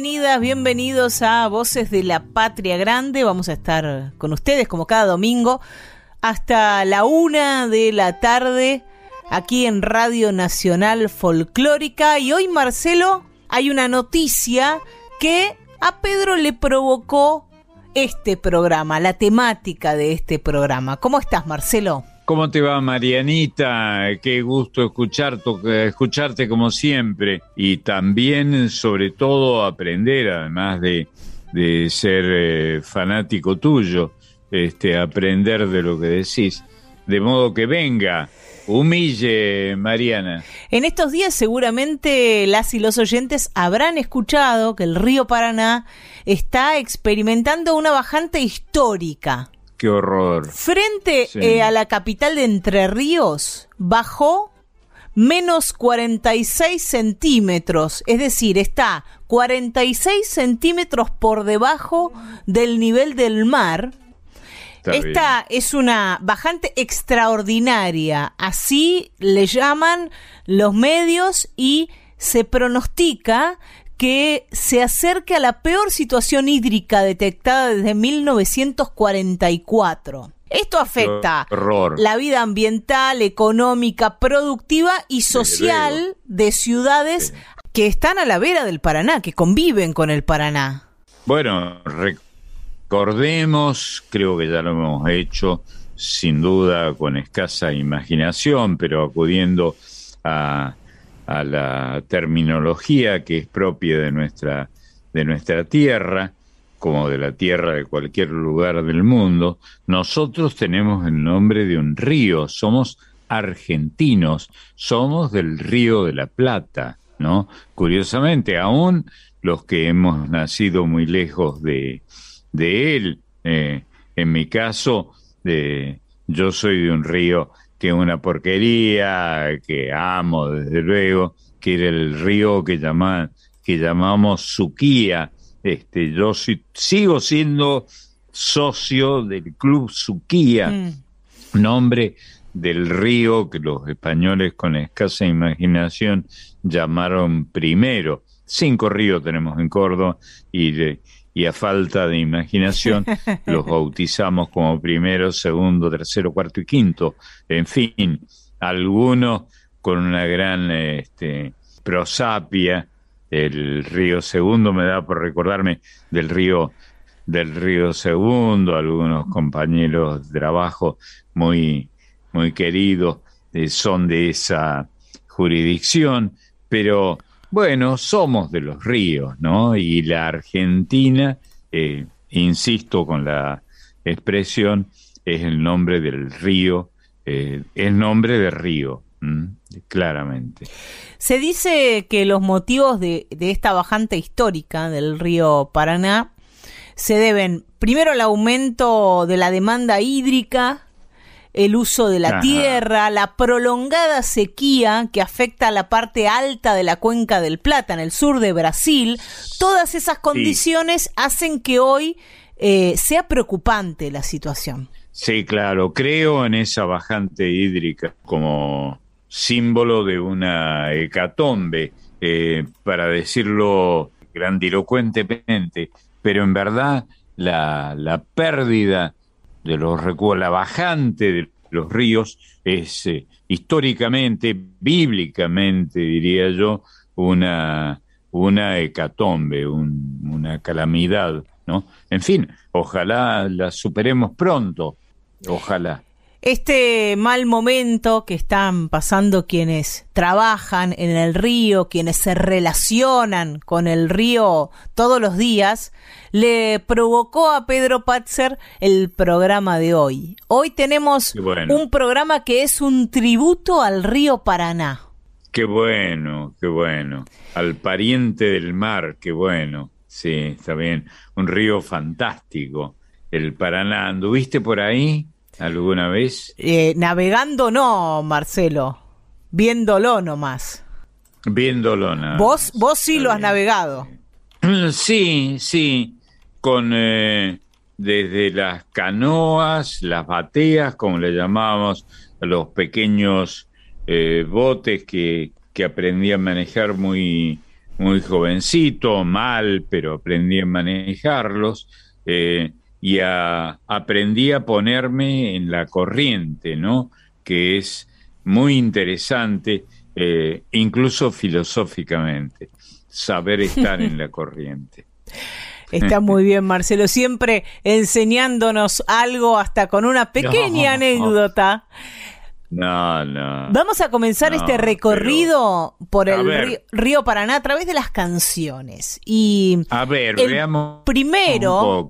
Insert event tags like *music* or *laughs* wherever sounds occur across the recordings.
Bienvenidas, bienvenidos a Voces de la Patria Grande. Vamos a estar con ustedes como cada domingo hasta la una de la tarde aquí en Radio Nacional Folclórica. Y hoy, Marcelo, hay una noticia que a Pedro le provocó este programa, la temática de este programa. ¿Cómo estás, Marcelo? ¿Cómo te va, Marianita? Qué gusto escucharte, como siempre. Y también, sobre todo, aprender, además de, ser eh, fanático tuyo, este, aprender de lo que decís. De modo que venga, humille, Mariana. En estos días seguramente las y los oyentes habrán escuchado que el río Paraná está experimentando una bajante histórica. Qué horror. Frente eh, a la capital de Entre Ríos, bajó menos 46 centímetros, es decir, está 46 centímetros por debajo del nivel del mar. Esta es una bajante extraordinaria, así le llaman los medios y se pronostica que se acerque a la peor situación hídrica detectada desde 1944. Esto afecta la vida ambiental, económica, productiva y social de ciudades que están a la vera del Paraná, que conviven con el Paraná. Bueno, recordemos, creo que ya lo hemos hecho, sin duda con escasa imaginación, pero acudiendo a a la terminología que es propia de nuestra, de nuestra tierra, como de la tierra de cualquier lugar del mundo, nosotros tenemos el nombre de un río, somos argentinos, somos del río de la Plata, ¿no? Curiosamente, aún los que hemos nacido muy lejos de, de él, eh, en mi caso, de, yo soy de un río que una porquería, que amo desde luego, que era el río que, llama, que llamamos Suquía. Este, yo sigo siendo socio del Club Suquía, mm. nombre del río que los españoles con escasa imaginación llamaron primero. Cinco ríos tenemos en Córdoba y de, y a falta de imaginación *laughs* los bautizamos como primero, segundo, tercero, cuarto y quinto. En fin, algunos con una gran este, prosapia. El río Segundo me da por recordarme del río del río Segundo, algunos compañeros de trabajo muy muy queridos eh, son de esa jurisdicción, pero bueno, somos de los ríos, ¿no? Y la Argentina, eh, insisto con la expresión, es el nombre del río, eh, es nombre de río, claramente. Se dice que los motivos de esta bajante histórica del río Paraná se deben primero al aumento de la demanda hídrica, el uso de la tierra, la prolongada sequía que afecta a la parte alta de la cuenca del Plata, en el sur de Brasil, todas esas condiciones hacen que hoy eh, sea preocupante la situación. Sí, claro, creo en esa bajante hídrica como símbolo de una hecatombe, eh, para decirlo grandilocuentemente, pero en verdad la, la pérdida de los la bajante de los ríos es eh, históricamente, bíblicamente, diría yo, una, una hecatombe, una calamidad, ¿no? En fin, ojalá la superemos pronto, ojalá. Este mal momento que están pasando quienes trabajan en el río, quienes se relacionan con el río todos los días, le provocó a Pedro Patzer el programa de hoy. Hoy tenemos un programa que es un tributo al río Paraná. Qué bueno, qué bueno. Al pariente del mar, qué bueno. Sí, está bien. Un río fantástico, el Paraná. ¿Anduviste por ahí alguna vez? Eh, navegando no, Marcelo. Viéndolo nomás. Viéndolo nada. Vos, vos sí lo has navegado. Sí, sí. Con eh, desde las canoas, las bateas, como le llamábamos, los pequeños eh, botes que, que aprendí a manejar muy, muy jovencito, mal, pero aprendí a manejarlos eh, y aprendí a ponerme en la corriente, ¿no? Que es muy interesante, eh, incluso filosóficamente, saber estar en la *laughs* corriente. Está muy bien, Marcelo, siempre enseñándonos algo, hasta con una pequeña anécdota. No, no. Vamos a comenzar este recorrido por el río, Paraná a través de las canciones. Y a ver, veamos primero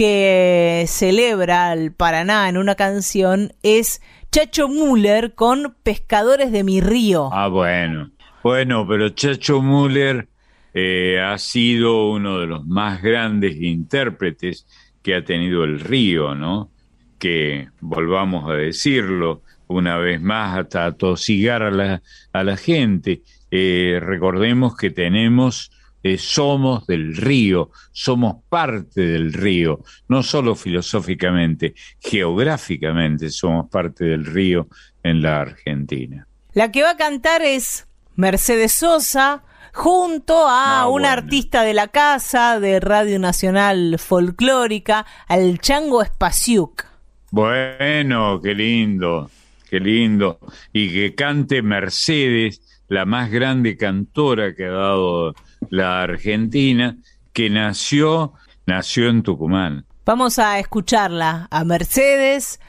que celebra el Paraná en una canción es Chacho Müller con Pescadores de mi río. Ah, bueno. Bueno, pero Chacho Müller eh, ha sido uno de los más grandes intérpretes que ha tenido el río, ¿no? Que, volvamos a decirlo, una vez más hasta atosigar a la, a la gente. Eh, recordemos que tenemos, eh, somos del río, somos parte del río, no solo filosóficamente, geográficamente somos parte del río en la Argentina. La que va a cantar es Mercedes Sosa, junto a ah, un artista de la casa de Radio Nacional Folclórica, al Chango Spasiuk. Bueno, qué lindo qué lindo. Y que cante Mercedes, la más grande cantora que ha dado la Argentina, que nació, nació en Tucumán. Vamos a escucharla a Mercedes,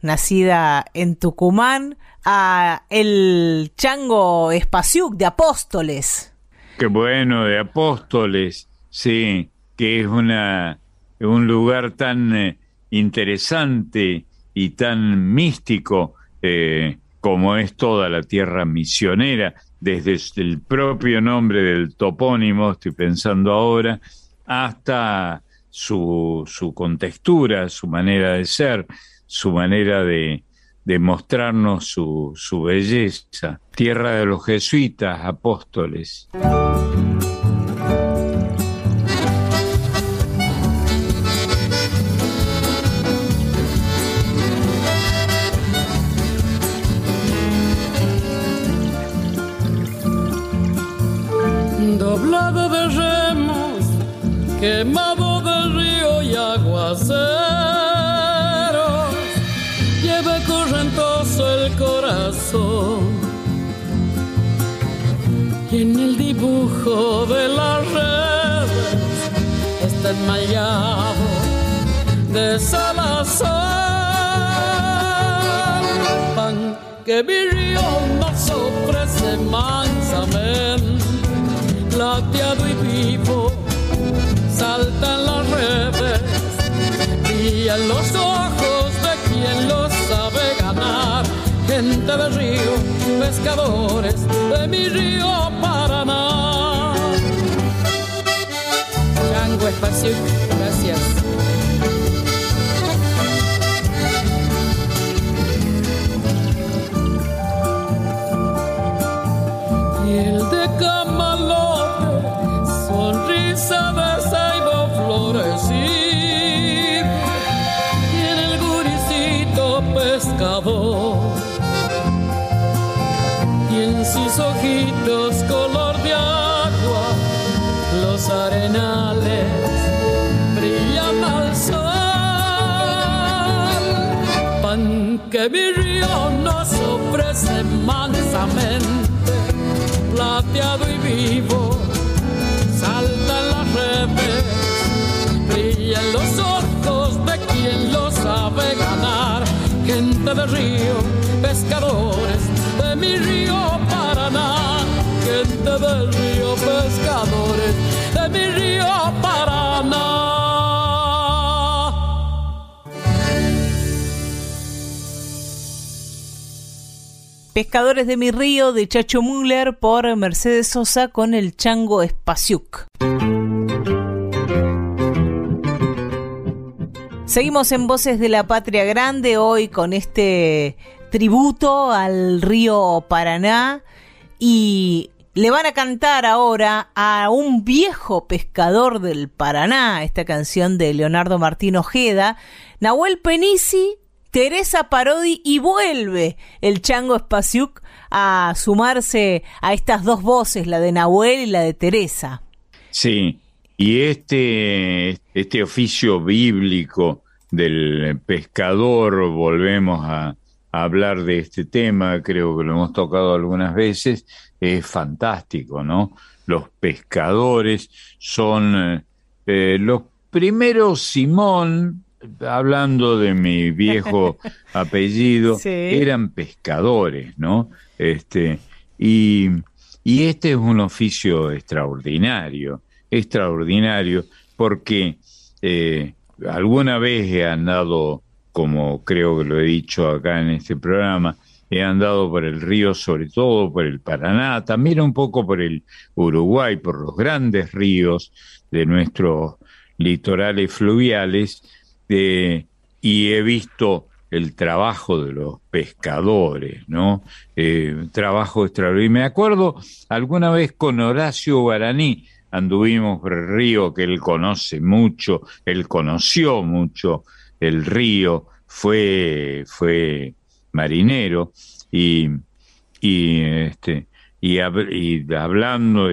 nacida en Tucumán, a el Chango Espaciuc de Apóstoles. Qué bueno, de Apóstoles, sí, que es una, un lugar tan eh, interesante y tan místico eh, como es toda la tierra misionera, desde el propio nombre del topónimo, estoy pensando ahora, hasta su, su contextura, su manera de ser, su manera de, de mostrarnos su, su belleza. Tierra de los jesuitas, apóstoles. Quemado del río y aguaceros, lleva correntoso el corazón. Y en el dibujo de las redes está enmayado de Salazar. Pan que mi río nos ofrece mansamente, lateado y vivo en los ojos de quien lo sabe ganar. Gente de río, pescadores de mi río Paraná. Chango Espacio, gracias. Que mi río nos ofrece mansamente. Plateado y vivo saltan las redes brillan los ojos de quien lo sabe ganar. Gente de río, pescadores de mi río Paraná, gente del río, pescadores de mi río Paraná. Pescadores de mi río de Chacho Müller por Mercedes Sosa con el chango Espaciuc. Seguimos en Voces de la Patria Grande hoy con este tributo al río Paraná y le van a cantar ahora a un viejo pescador del Paraná, esta canción de Leonardo Martín Ojeda, Nahuel Penisi, Teresa Parodi y vuelve el Chango Espaciuc a sumarse a estas dos voces, la de Nahuel y la de Teresa. Sí, y este, este oficio bíblico del pescador, volvemos a, hablar de este tema, creo que lo hemos tocado algunas veces, es fantástico, ¿no? Los pescadores son eh, eh, los primeros Simón, hablando de mi viejo *laughs* apellido, eran pescadores, ¿no? Este, y, y este es un oficio extraordinario extraordinario porque eh, alguna vez he andado, como creo que lo he dicho acá en este programa, he andado por el río, sobre todo por el Paraná, también un poco por el Uruguay, por los grandes ríos de nuestros litorales fluviales, eh, y he visto el trabajo de los pescadores, ¿no? Eh, trabajo extraordinario. Y me acuerdo alguna vez con Horacio Guaraní, anduvimos por el río que él conoce mucho, él conoció mucho el río, fue, fue marinero y, y, este, y, hablando,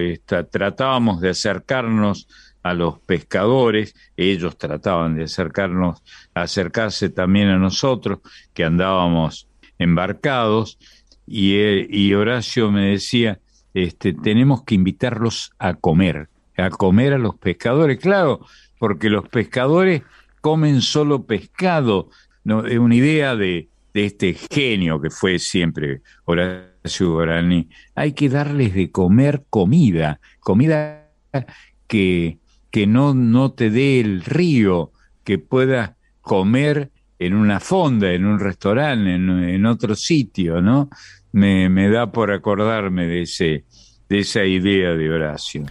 tratábamos de acercarnos a los pescadores, ellos trataban de acercarnos, acercarse también a nosotros, que andábamos embarcados, y, y Horacio me decía, este, tenemos que invitarlos a comer, a comer a los pescadores, claro, porque los pescadores comen solo pescado. ¿no? Es una idea de, este genio que fue siempre Horacio Guarani. Hay que darles de comer comida, comida que, que no, no te dé el río, que puedas comer en una fonda, en un restaurante, en, en otro sitio, ¿no? me, me da por acordarme de, ese, de esa idea de Horacio.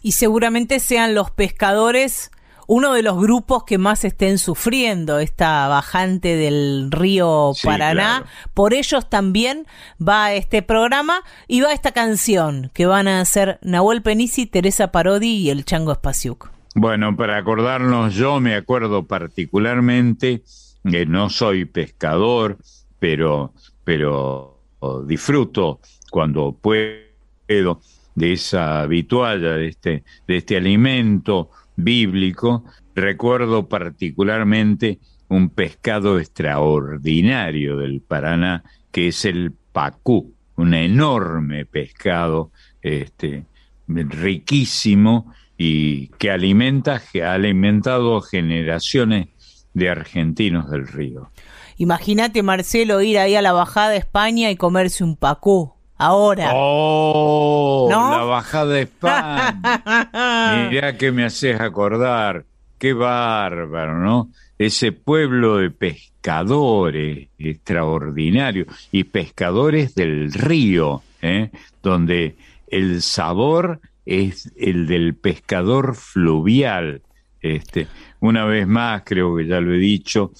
Y seguramente sean los pescadores uno de los grupos que más estén sufriendo esta bajante del río Paraná. Por ellos también va este programa y va esta canción que van a hacer Nahuel Penisi, Teresa Parodi y el Chango Espaciuc. Bueno, para acordarnos, yo me acuerdo particularmente que no soy pescador, pero, pero disfruto cuando puedo de esa vitualla, de este, de este alimento bíblico. Recuerdo particularmente un pescado extraordinario del Paraná, que es el pacú, un enorme pescado, este, riquísimo y que alimenta, ha alimentado generaciones de argentinos del río. Imagínate, Marcelo, ir ahí a la bajada de España y comerse un pacú. Ahora. ¡Oh! La bajada de España. *laughs* Mirá que me haces acordar. Qué bárbaro, ¿no? Ese pueblo de pescadores extraordinario y pescadores del río, ¿eh? donde el sabor es el del pescador fluvial. Este, una vez más, creo que ya lo he dicho,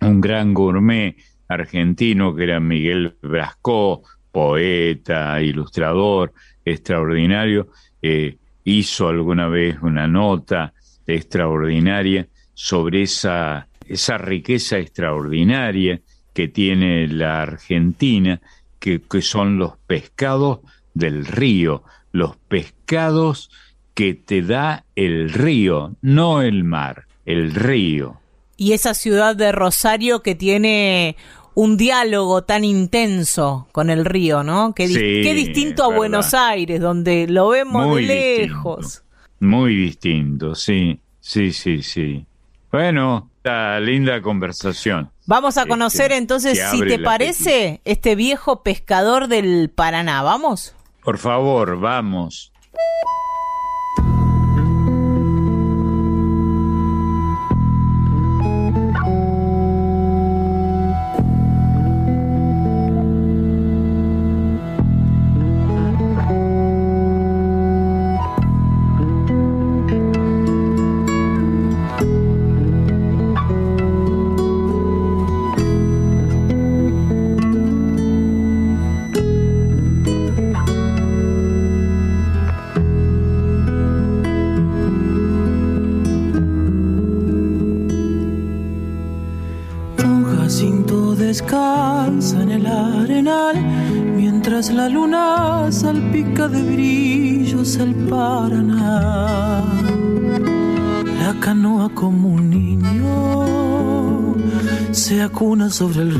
un gran gourmet argentino que era Miguel Brascó, poeta, ilustrador extraordinario, eh, hizo alguna vez una nota extraordinaria sobre esa, esa riqueza extraordinaria que tiene la Argentina, que, que son los pescados del río, los pescados que te da el río, no el mar, el río. Y esa ciudad de Rosario que tiene un diálogo tan intenso con el río, ¿no? Qué, distinto a Buenos Aires, donde lo vemos de lejos. Muy distinto, sí, sí, sí, sí. Bueno, linda conversación. Vamos a conocer Este, entonces, que si te parece, este viejo pescador del Paraná. ¿Vamos? Por favor, vamos. Sobre el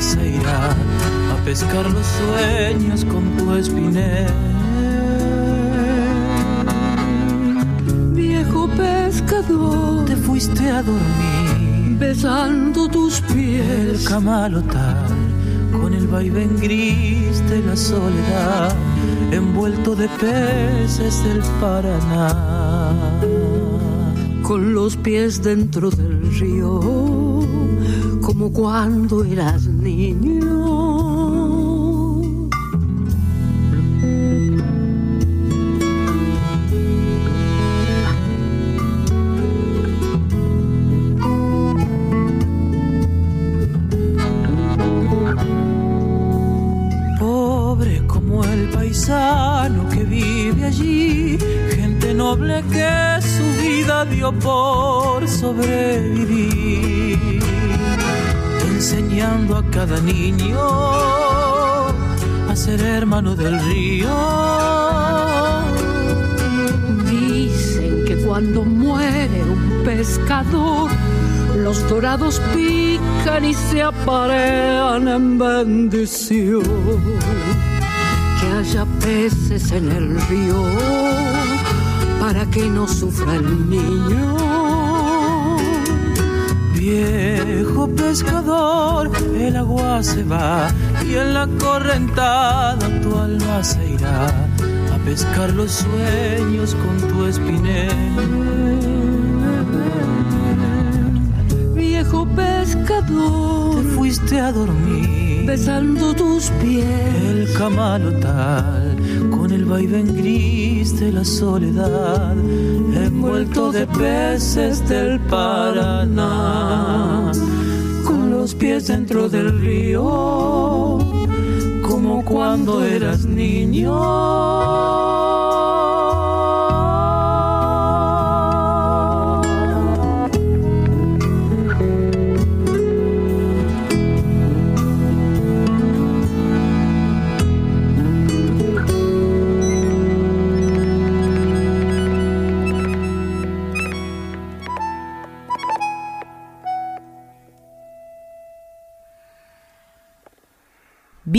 se irá a pescar los sueños con tu espinel. Viejo pescador, Te fuiste a dormir, besando tus el pies. camalotal con el vaivén gris de la soledad, envuelto de peces del Paraná. con los pies dentro del río, como cuando eras niño. Pobre hermano del río. Dicen que cuando muere un pescador, los dorados pican y se aparean en bendición. Que haya peces en el río para que no sufra el niño. Viejo pescador, el agua se va y en la correntada tu alma se irá a pescar los sueños con tu espinel. Viejo pescador, Te fuiste a dormir, besando tus pies. el camalotal con el vaivén gris de la soledad, envuelto de peces del Paraná, pies dentro del río, como cuando eras niño.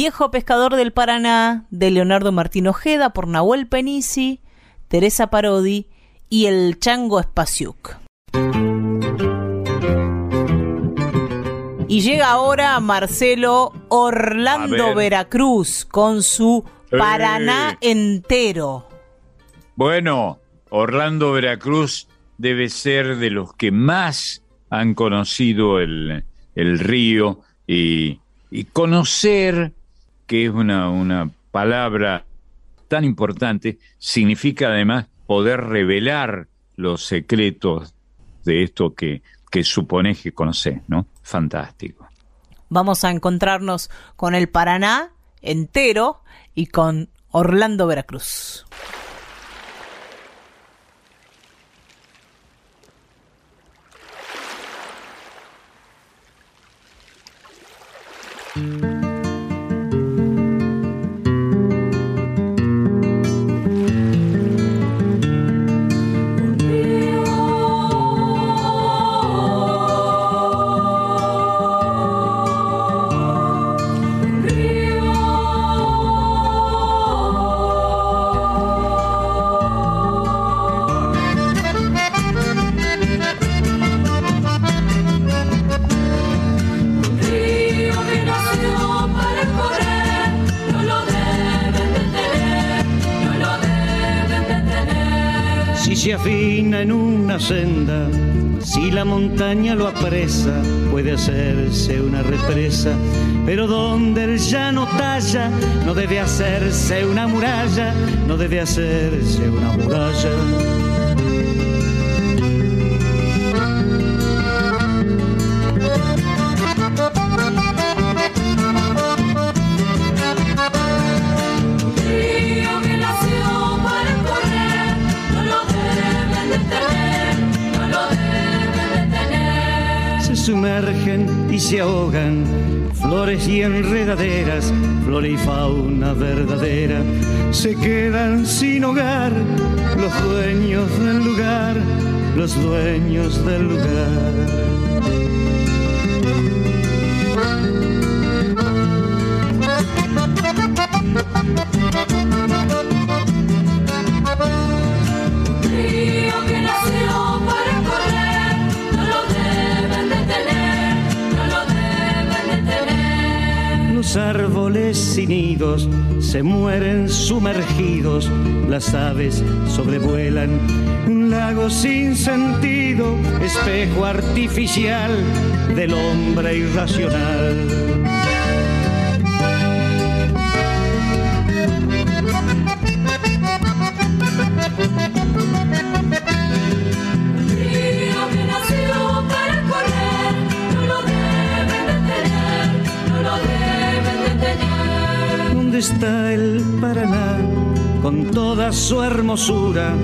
Viejo pescador del Paraná, de Leonardo Martín Ojeda, por Nahuel Penisi, Teresa Parodi y el Chango Spasiuk. Y llega ahora Marcelo Orlando. Veracruz con su Paraná entero. Bueno, Orlando Veracruz debe ser de los que más han conocido el, el río y, y conocer, que es una, una palabra tan importante, significa además poder revelar los secretos de esto que, que supones que conoces, ¿no? Fantástico. Vamos a encontrarnos con el Paraná entero y con Orlando Veracruz. Senda. Si la montaña lo apresa, puede hacerse una represa, pero donde el llano talla, no debe hacerse una muralla, no debe hacerse una muralla. Sumergen y se ahogan, flores y enredaderas, flora y fauna verdadera, se quedan sin hogar, los dueños del lugar, los dueños del lugar. Árboles sin nidos se mueren sumergidos, las aves sobrevuelan un lago sin sentido, espejo artificial del hombre irracional. El Paraná con toda su hermosura.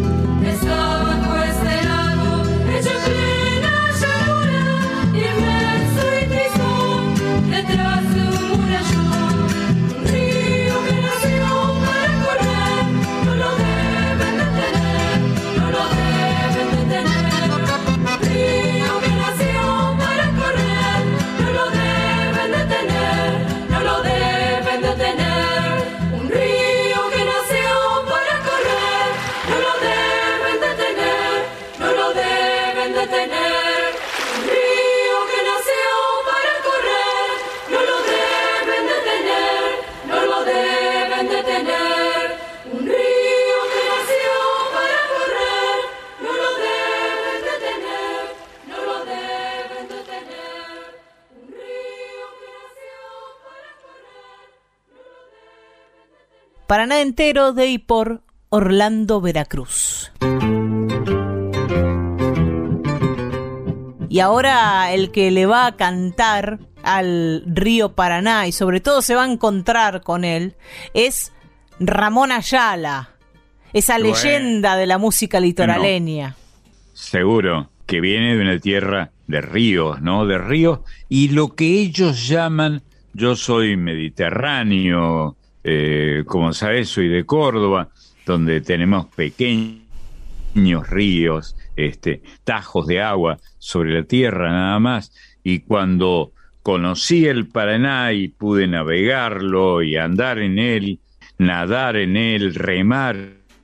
Paraná entero de y por Orlando Veracruz. Y ahora el que le va a cantar al río Paraná y sobre todo se va a encontrar con él es Ramón Ayala, esa leyenda de la música litoraleña. seguro que viene de una tierra de ríos, ¿no? De ríos y lo que ellos llaman, yo soy mediterráneo, eh, como sabes, soy de Córdoba, donde tenemos pequeños ríos, este, tajos de agua sobre la tierra nada más, y cuando conocí el Paraná y pude navegarlo y andar en él, nadar en él, remar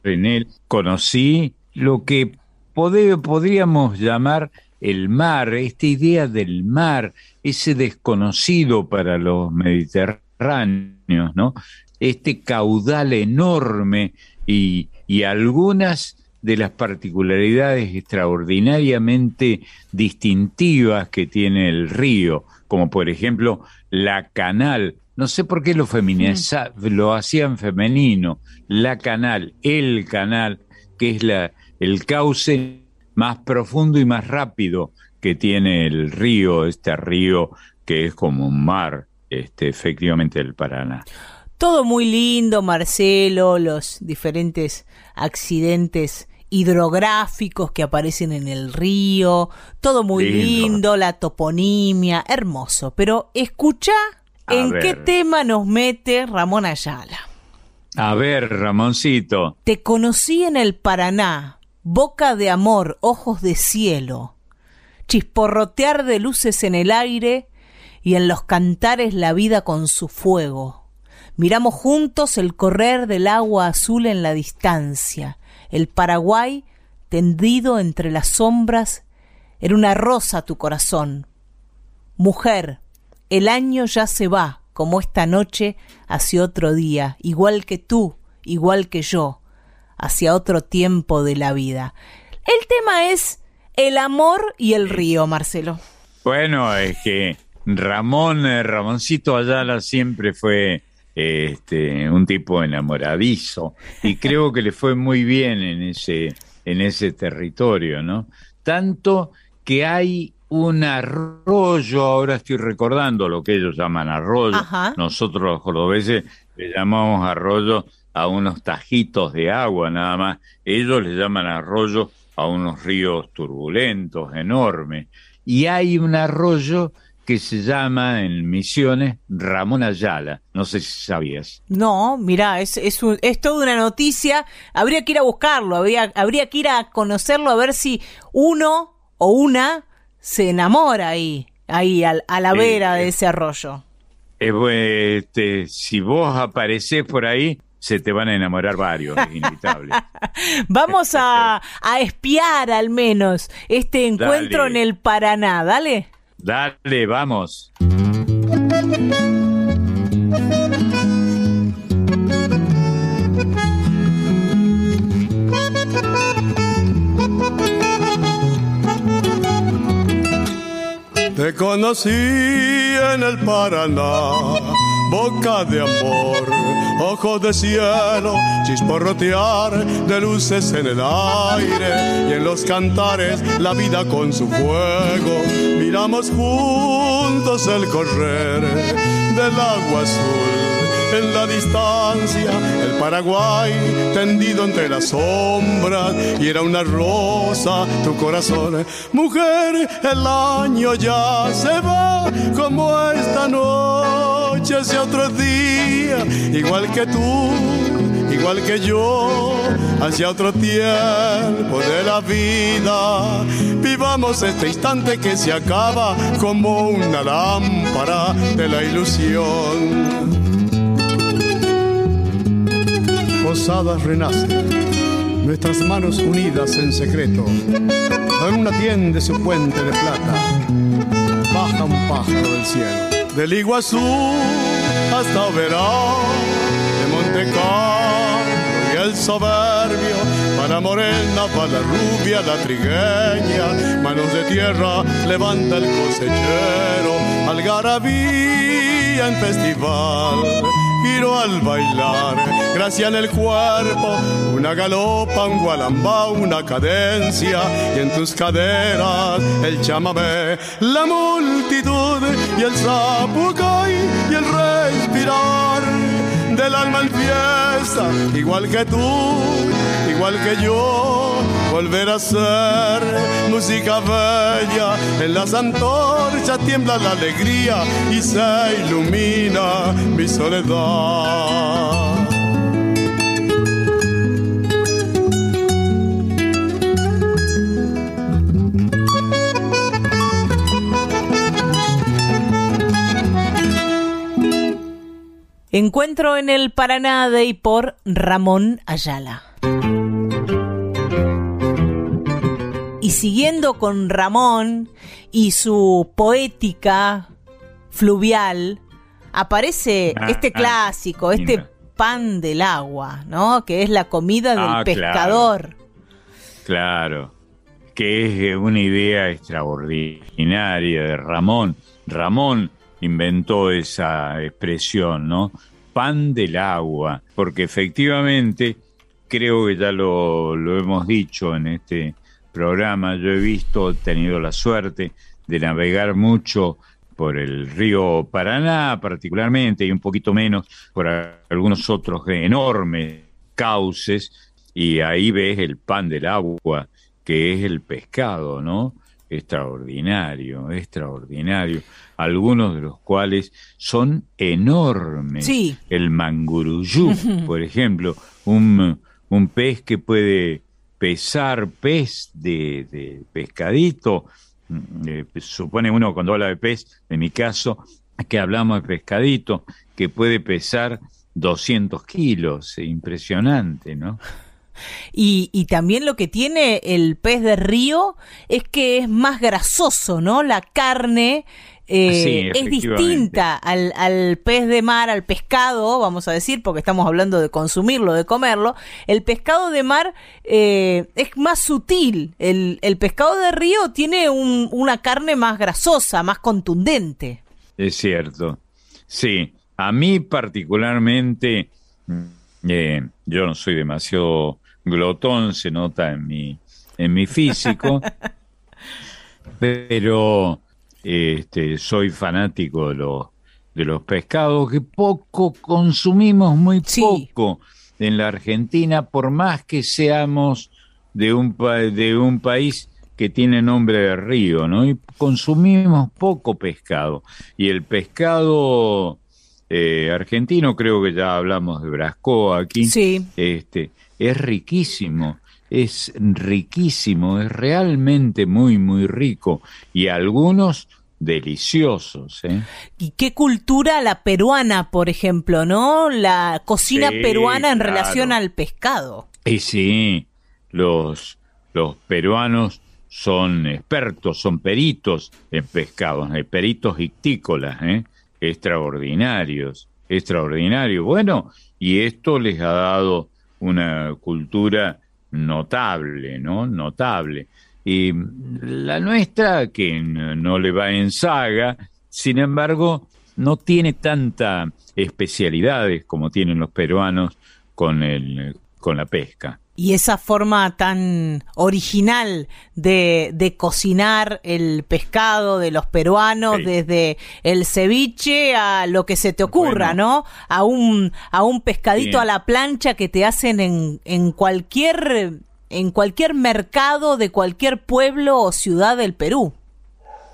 en él, conocí lo que podríamos llamar el mar, esta idea del mar, ese desconocido para los mediterráneos, ¿no? Este caudal enorme y, algunas de las particularidades extraordinariamente distintivas que tiene el río, como por ejemplo la canal. No sé por qué lo feminiza, lo hacían femenino, la canal, el canal, que es la, el cauce más profundo y más rápido que tiene el río, este río que es como un mar, este, efectivamente el Paraná. Todo muy lindo, Marcelo, los diferentes accidentes hidrográficos que aparecen en el río, todo muy lindo, la toponimia, hermoso. Pero escucha ¿En qué tema nos mete Ramón Ayala? A ver, Ramoncito. Te conocí en el Paraná, boca de amor, ojos de cielo, chisporrotear de luces en el aire y en los cantares la vida con su fuego. Miramos juntos el correr del agua azul en la distancia, el Paraguay tendido entre las sombras, era una rosa tu corazón. Mujer, el año ya se va, como esta noche, hacia otro día, igual que tú, igual que yo, hacia otro tiempo de la vida. El tema es el amor y el río, Marcelo. Bueno, es que Ramón, eh, Ramoncito Ayala siempre fue este, un tipo enamoradizo. Y creo que le fue muy bien en ese, en ese territorio, ¿no? Tanto que hay un arroyo, ahora estoy recordando lo que ellos llaman arroyo, nosotros los cordobeses le llamamos arroyo a unos tajitos de agua nada más, ellos le llaman arroyo a unos ríos turbulentos, enormes, y hay un arroyo que se llama en Misiones Ramón Ayala. No sé si sabías. No, mira, es, es, es toda una noticia. Habría que ir a buscarlo, habría, habría que ir a conocerlo a ver si uno o una se enamora ahí, ahí a, la vera de ese arroyo. este, si vos apareces por ahí, se te van a enamorar varios, es inevitable. *laughs* Vamos a, *laughs* a, espiar al menos este encuentro en el Paraná, dale. Dale, vamos. Te conocí en el Paraná, boca de amor, ojos de cielo, chisporrotear de luces en el aire y en los cantares la vida con su fuego. Miramos juntos el correr del agua azul en la distancia, el Paraguay tendido entre las sombras y era una rosa tu corazón. Mujer, el año ya se va como esta noche hacia otro día, igual que tú igual que yo, hacia otro tiempo de la vida. Vivamos este instante que se acaba como una lámpara de la ilusión. Posadas renacen, nuestras manos unidas en secreto. En una tienda de su puente de plata, baja un pájaro del cielo. Del Iguazú hasta Verón, de Monte Carlo y el soberbio, para Morena, para la rubia, la trigueña, manos de tierra, levanta el cosechero, algarabía en festival giro al bailar, gracia en el cuerpo, una galopa, un gualambá, una cadencia, y en tus caderas el chamamé, la multitud y el zapucay y el respirar del alma en fiesta, igual que tú, igual que yo volver a ser música bella. En las antorchas tiembla la alegría y se ilumina mi soledad. Encuentro en el Paraná de y por Ramón Ayala. Y siguiendo con Ramón y su poética fluvial, aparece ah, este ah, clásico, este pan del agua, ¿no? Que es la comida del ah, pescador. Claro. que es una idea extraordinaria de Ramón. Ramón inventó esa expresión, ¿no? Pan del agua, porque efectivamente, creo que ya lo, lo hemos dicho en este programa, yo he visto, he tenido la suerte de navegar mucho por el río Paraná particularmente y un poquito menos por algunos otros enormes cauces y ahí ves el pan del agua, que es el pescado, ¿no? extraordinario, extraordinario, algunos de los cuales son enormes. Sí. El manguruyú, *laughs* por ejemplo, un, un pez que puede pesar pez de, de pescadito, mm, eh, supone uno cuando habla de pez, en mi caso, que hablamos de pescadito, que puede pesar 200 kilos, impresionante, ¿no? *laughs* Y, y, también lo que tiene el pez de río es que es más grasoso, ¿no? La carne eh, es distinta al, al, pez de mar, al pescado, vamos a decir, porque estamos hablando de consumirlo, de comerlo. El pescado de mar eh, es más sutil. El, el, pescado de río tiene un, una carne más grasosa, más contundente. Es cierto. Sí, a mí particularmente, eh, yo no soy demasiado glotón, se nota en mi, en mi físico, *laughs* pero este, soy fanático de los, de los pescados que poco consumimos, muy poco en la Argentina, por más que seamos de un, de un país que tiene nombre de río, ¿no? Y consumimos poco pescado. Y el pescado eh, argentino, creo que ya hablamos de Brasco aquí, este, es riquísimo, es riquísimo, es realmente muy, muy rico y algunos deliciosos. ¿eh? ¿Y qué cultura la peruana, por ejemplo, no? La cocina peruana en relación al pescado. Y sí, los, los peruanos son expertos, son peritos en pescados, hay peritos ictícolas, ¿eh? extraordinarios, extraordinarios. Bueno, y esto les ha dado una cultura notable, ¿no? Notable. Y la nuestra, que no le va en saga, sin embargo, no tiene tanta especialidades como tienen los peruanos con, el, con la pesca. Y esa forma tan original de, de cocinar el pescado de los peruanos, desde el ceviche a lo que se te ocurra, ¿no? A un, a un pescadito a la plancha que te hacen en, en cualquier en cualquier mercado de cualquier pueblo o ciudad del Perú.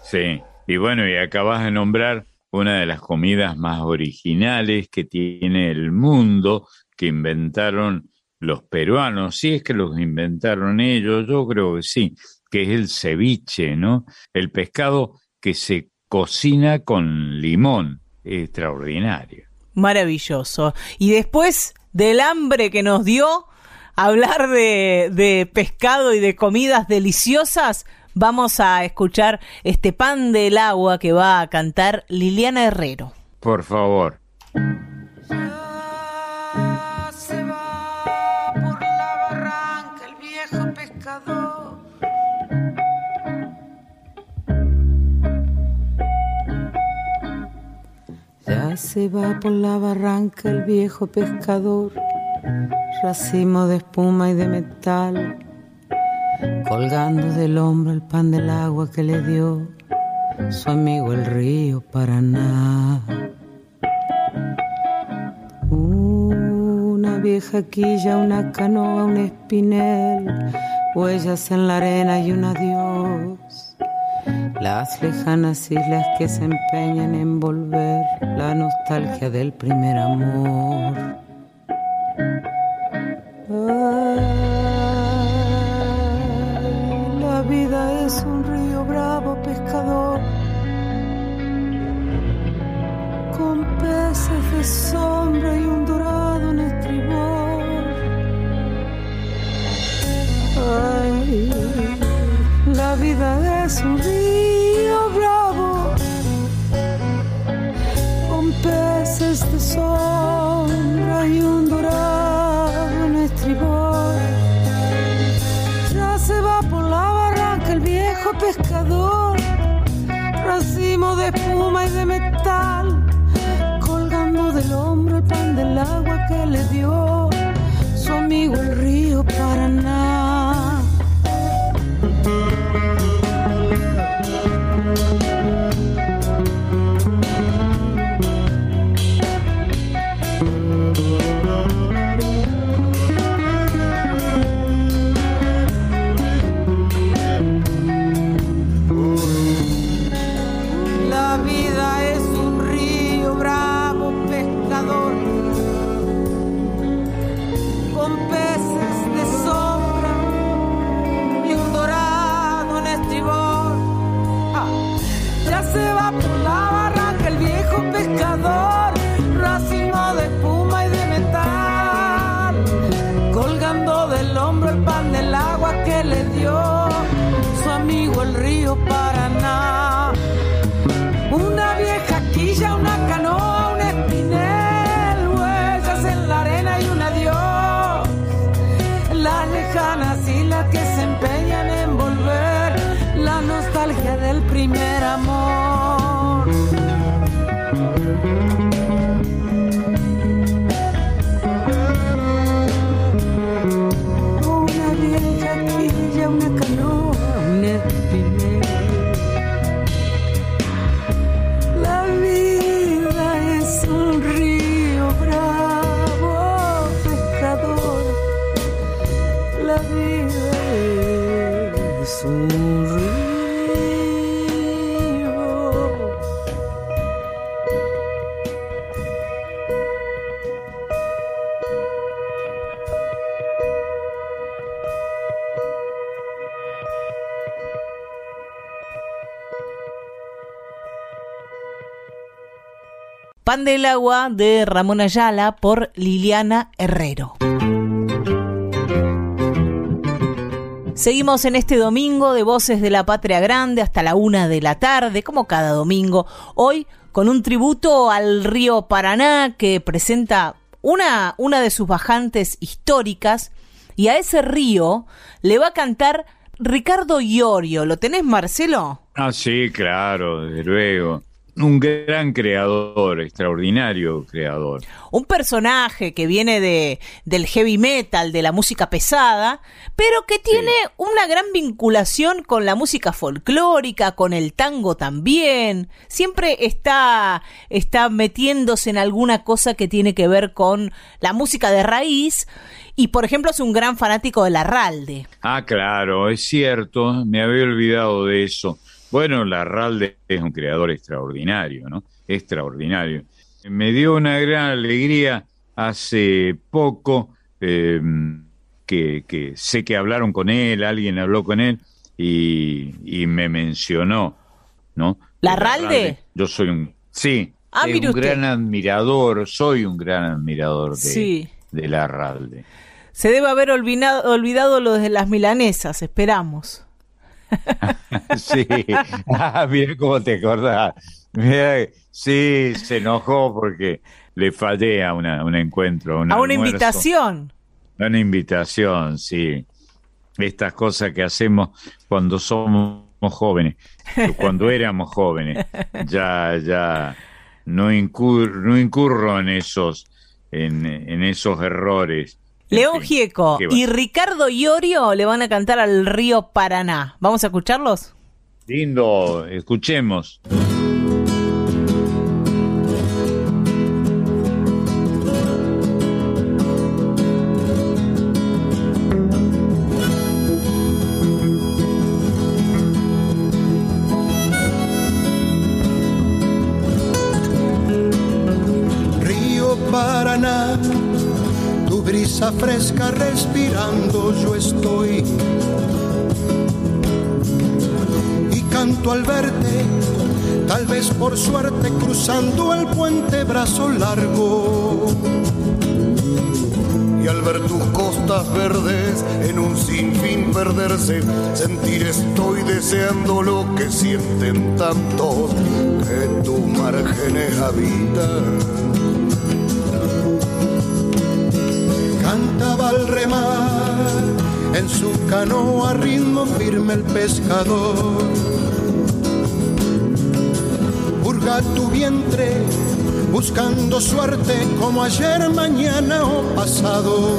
Sí, y bueno, y acabas de nombrar una de las comidas más originales que tiene el mundo, que inventaron los peruanos, si es que los inventaron ellos, yo creo que sí, que es el ceviche, ¿no? El pescado que se cocina con limón, extraordinario. Maravilloso. Y después del hambre que nos dio, hablar de, de pescado y de comidas deliciosas, vamos a escuchar este pan del agua que va a cantar Liliana Herrero. Por favor. Ya se va por la barranca el viejo pescador racimo de espuma y de metal, colgando del hombro el pan del agua que le dio su amigo el río Paraná. Una vieja quilla, una canoa, un espinel, huellas en la arena y un adiós. Las lejanas islas que se empeñan en volver la nostalgia del primer amor. la vida es un río bravo pescador con peces de sombra y un dorado en estribor. Ay, la vida es un río le dio Del agua de Ramón Ayala por Liliana Herrero. Seguimos en este domingo de Voces de la Patria Grande hasta la una de la tarde, como cada domingo. Hoy con un tributo al río Paraná que presenta una, una de sus bajantes históricas y a ese río le va a cantar Ricardo Iorio. ¿Lo tenés, Marcelo? Ah, sí, claro, desde luego. Un gran creador, extraordinario creador. Un personaje que viene de, del heavy metal, de la música pesada, pero que tiene una gran vinculación con la música folclórica, con el tango también. Siempre está, está metiéndose en alguna cosa que tiene que ver con la música de raíz. Y por ejemplo es un gran fanático de la Ralde. Ah, claro, es cierto, me había olvidado de eso. Bueno, Larralde es un creador extraordinario, ¿no? Extraordinario. Me dio una gran alegría hace poco eh, que, que, sé que hablaron con él, alguien habló con él y, y me mencionó, ¿no? ¿Larralde? Yo soy un... Sí, ah, un usted. gran admirador, soy un gran admirador de, Sí. de Larralde. Se debe haber olvidado, olvidado lo de las milanesas, esperamos. *laughs* Sí, ah, mira cómo te acordás. Mira, sí, se enojó porque le fallé a una, un encuentro. un a una almuerzo. invitación. A Una invitación, sí. Estas cosas que hacemos cuando somos jóvenes, cuando éramos jóvenes. Ya, ya no, incur- no incurro en esos, en, en esos errores. León Gieco y Ricardo Iorio le van a cantar al río Paraná. ¿Vamos a escucharlos? Lindo, escuchemos. Fresca respirando yo estoy. Y canto al verte, tal vez por suerte cruzando el puente brazo largo. Y al ver tus costas verdes en un sinfín perderse, sentir estoy deseando lo que sienten tantos que tus márgenes habitan. Cantaba al remar en su canoa ritmo firme el pescador. Purga tu vientre buscando suerte como ayer, mañana o pasado.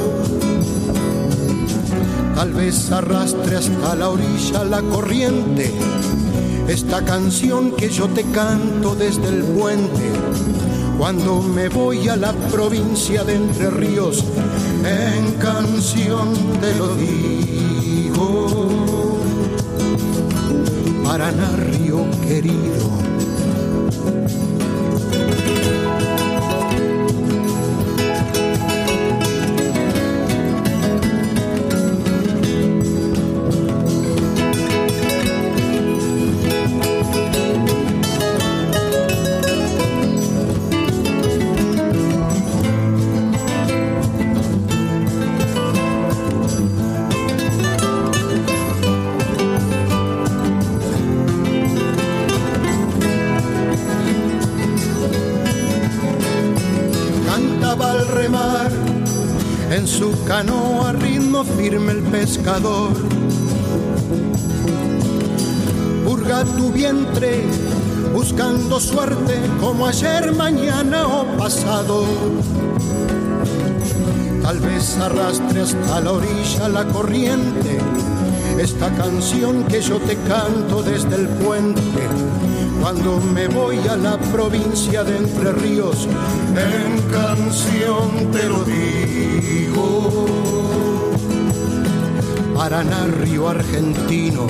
Tal vez arrastre hasta la orilla la corriente esta canción que yo te canto desde el puente. Cuando me voy a la provincia de Entre Ríos, en canción te lo digo. Paraná, río querido. Su canoa ritmo firme el pescador. Purga tu vientre buscando suerte como ayer, mañana o pasado. Tal vez arrastre hasta la orilla la corriente esta canción que yo te canto desde el puente cuando me voy a la provincia de Entre Ríos, en canción te lo digo. Paraná, Río Argentino.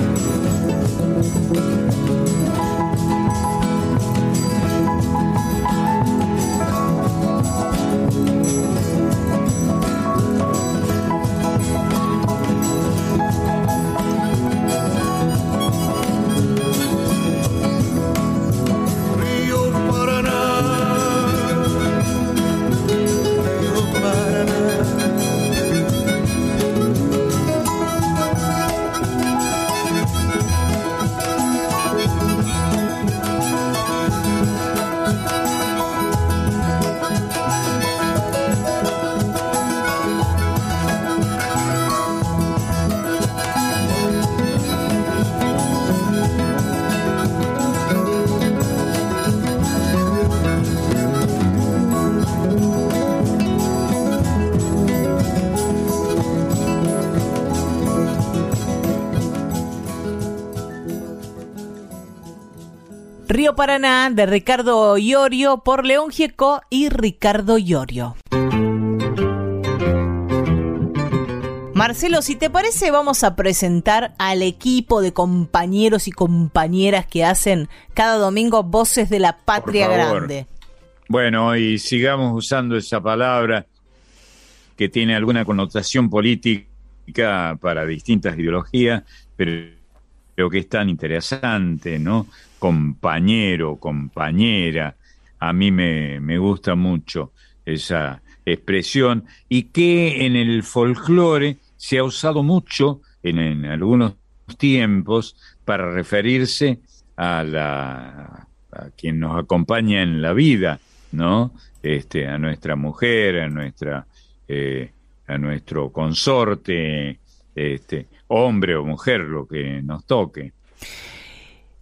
Paraná de Ricardo Iorio por León Gieco y Ricardo Iorio. Marcelo, si te parece, vamos a presentar al equipo de compañeros y compañeras que hacen cada domingo Voces de la Patria Grande. Bueno, y sigamos usando esa palabra que tiene alguna connotación política para distintas ideologías, pero creo que es tan interesante, ¿no? Compañero, compañera. A mí me, me gusta mucho esa expresión y que en el folclore se ha usado mucho en, algunos tiempos para referirse a la a quien nos acompaña en la vida, ¿no? Este, a nuestra mujer, a nuestra eh, a nuestro consorte, este, hombre o mujer, lo que nos toque.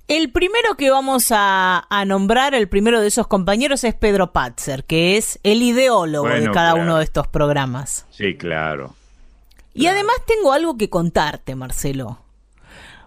El primero que vamos a, nombrar, el primero de esos compañeros, es Pedro Patzer, que es el ideólogo de cada uno de estos programas. Sí, claro. Y además tengo algo que contarte, Marcelo.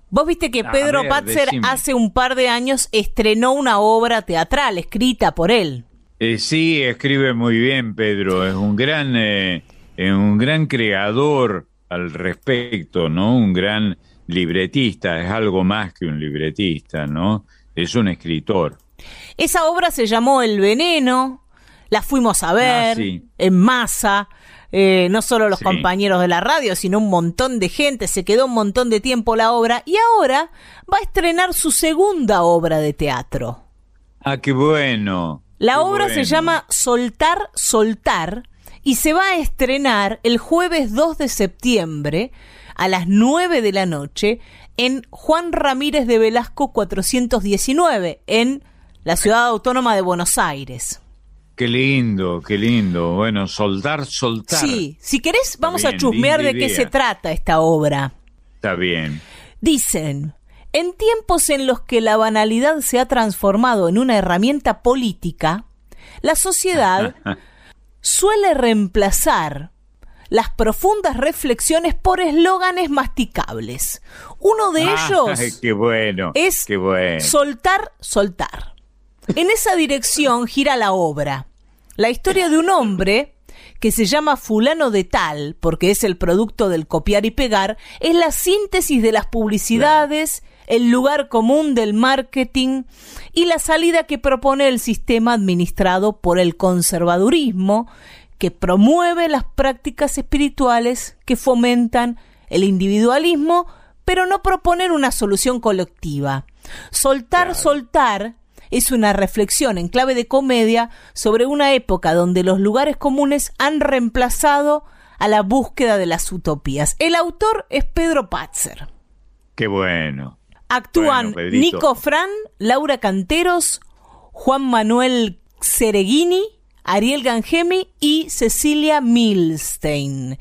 Vos viste que Pedro Patzer hace un par de años estrenó una obra teatral escrita por él. Eh, sí, escribe muy bien, Pedro. Es un gran, eh, un gran creador al respecto, ¿no? Un gran libretista, es algo más que un libretista, ¿no? Es un escritor. Esa obra se llamó El Veneno, la fuimos a ver ah, en masa, eh, no solo los compañeros de la radio, sino un montón de gente, se quedó un montón de tiempo la obra y ahora va a estrenar su segunda obra de teatro. Ah, qué bueno. La obra se llama Soltar, Soltar y se va a estrenar el jueves 2 de septiembre a las 9 de la noche en Juan Ramírez de Velasco 419, en la ciudad autónoma de Buenos Aires. Qué lindo, qué lindo. Bueno, soltar, soltar. Sí, si querés vamos a chusmear de qué se trata esta obra. Está bien. Dicen, en tiempos en los que la banalidad se ha transformado en una herramienta política, la sociedad *laughs* suele reemplazar las profundas reflexiones por eslóganes masticables. Uno de ellos *laughs* bueno, es soltar, soltar. En esa dirección gira la obra. La historia de un hombre que se llama fulano de tal, porque es el producto del copiar y pegar, es la síntesis de las publicidades, el lugar común del marketing y la salida que propone el sistema administrado por el conservadurismo, que promueve las prácticas espirituales que fomentan el individualismo, pero no proponen una solución colectiva. Soltar, soltar es una reflexión en clave de comedia sobre una época donde los lugares comunes han reemplazado a la búsqueda de las utopías. El autor es Pedro Patzer. Qué bueno. Actúan Nico Fran, Laura Canteros, Juan Manuel Cereguini, Ariel Gangemi y Cecilia Milstein.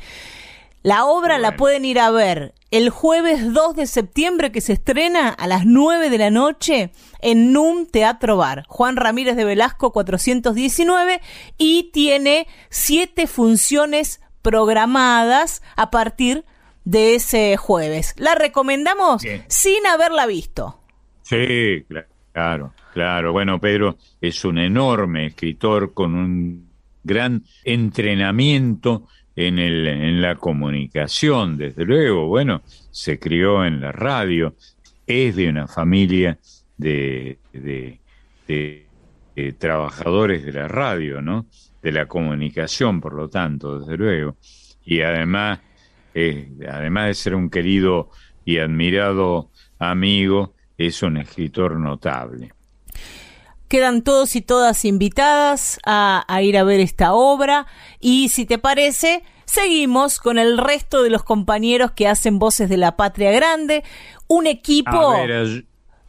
La obra la pueden ir a ver el jueves 2 de septiembre que se estrena a las 9 de la noche en NUM Teatro Bar, Juan Ramírez de Velasco 419 y tiene siete funciones programadas a partir de ese jueves. La recomendamos sin haberla visto. Sí, claro, claro. Bueno, Pedro es un enorme escritor con un gran entrenamiento en, el, en la comunicación, desde luego. Bueno, se crió en la radio, es de una familia de, de, trabajadores de la radio, ¿no? De la comunicación, por lo tanto, desde luego. Y además, eh, además de ser un querido y admirado amigo, es un escritor notable. Quedan todos y todas invitadas a, ir a ver esta obra y si te parece, seguimos con el resto de los compañeros que hacen Voces de la Patria Grande, un equipo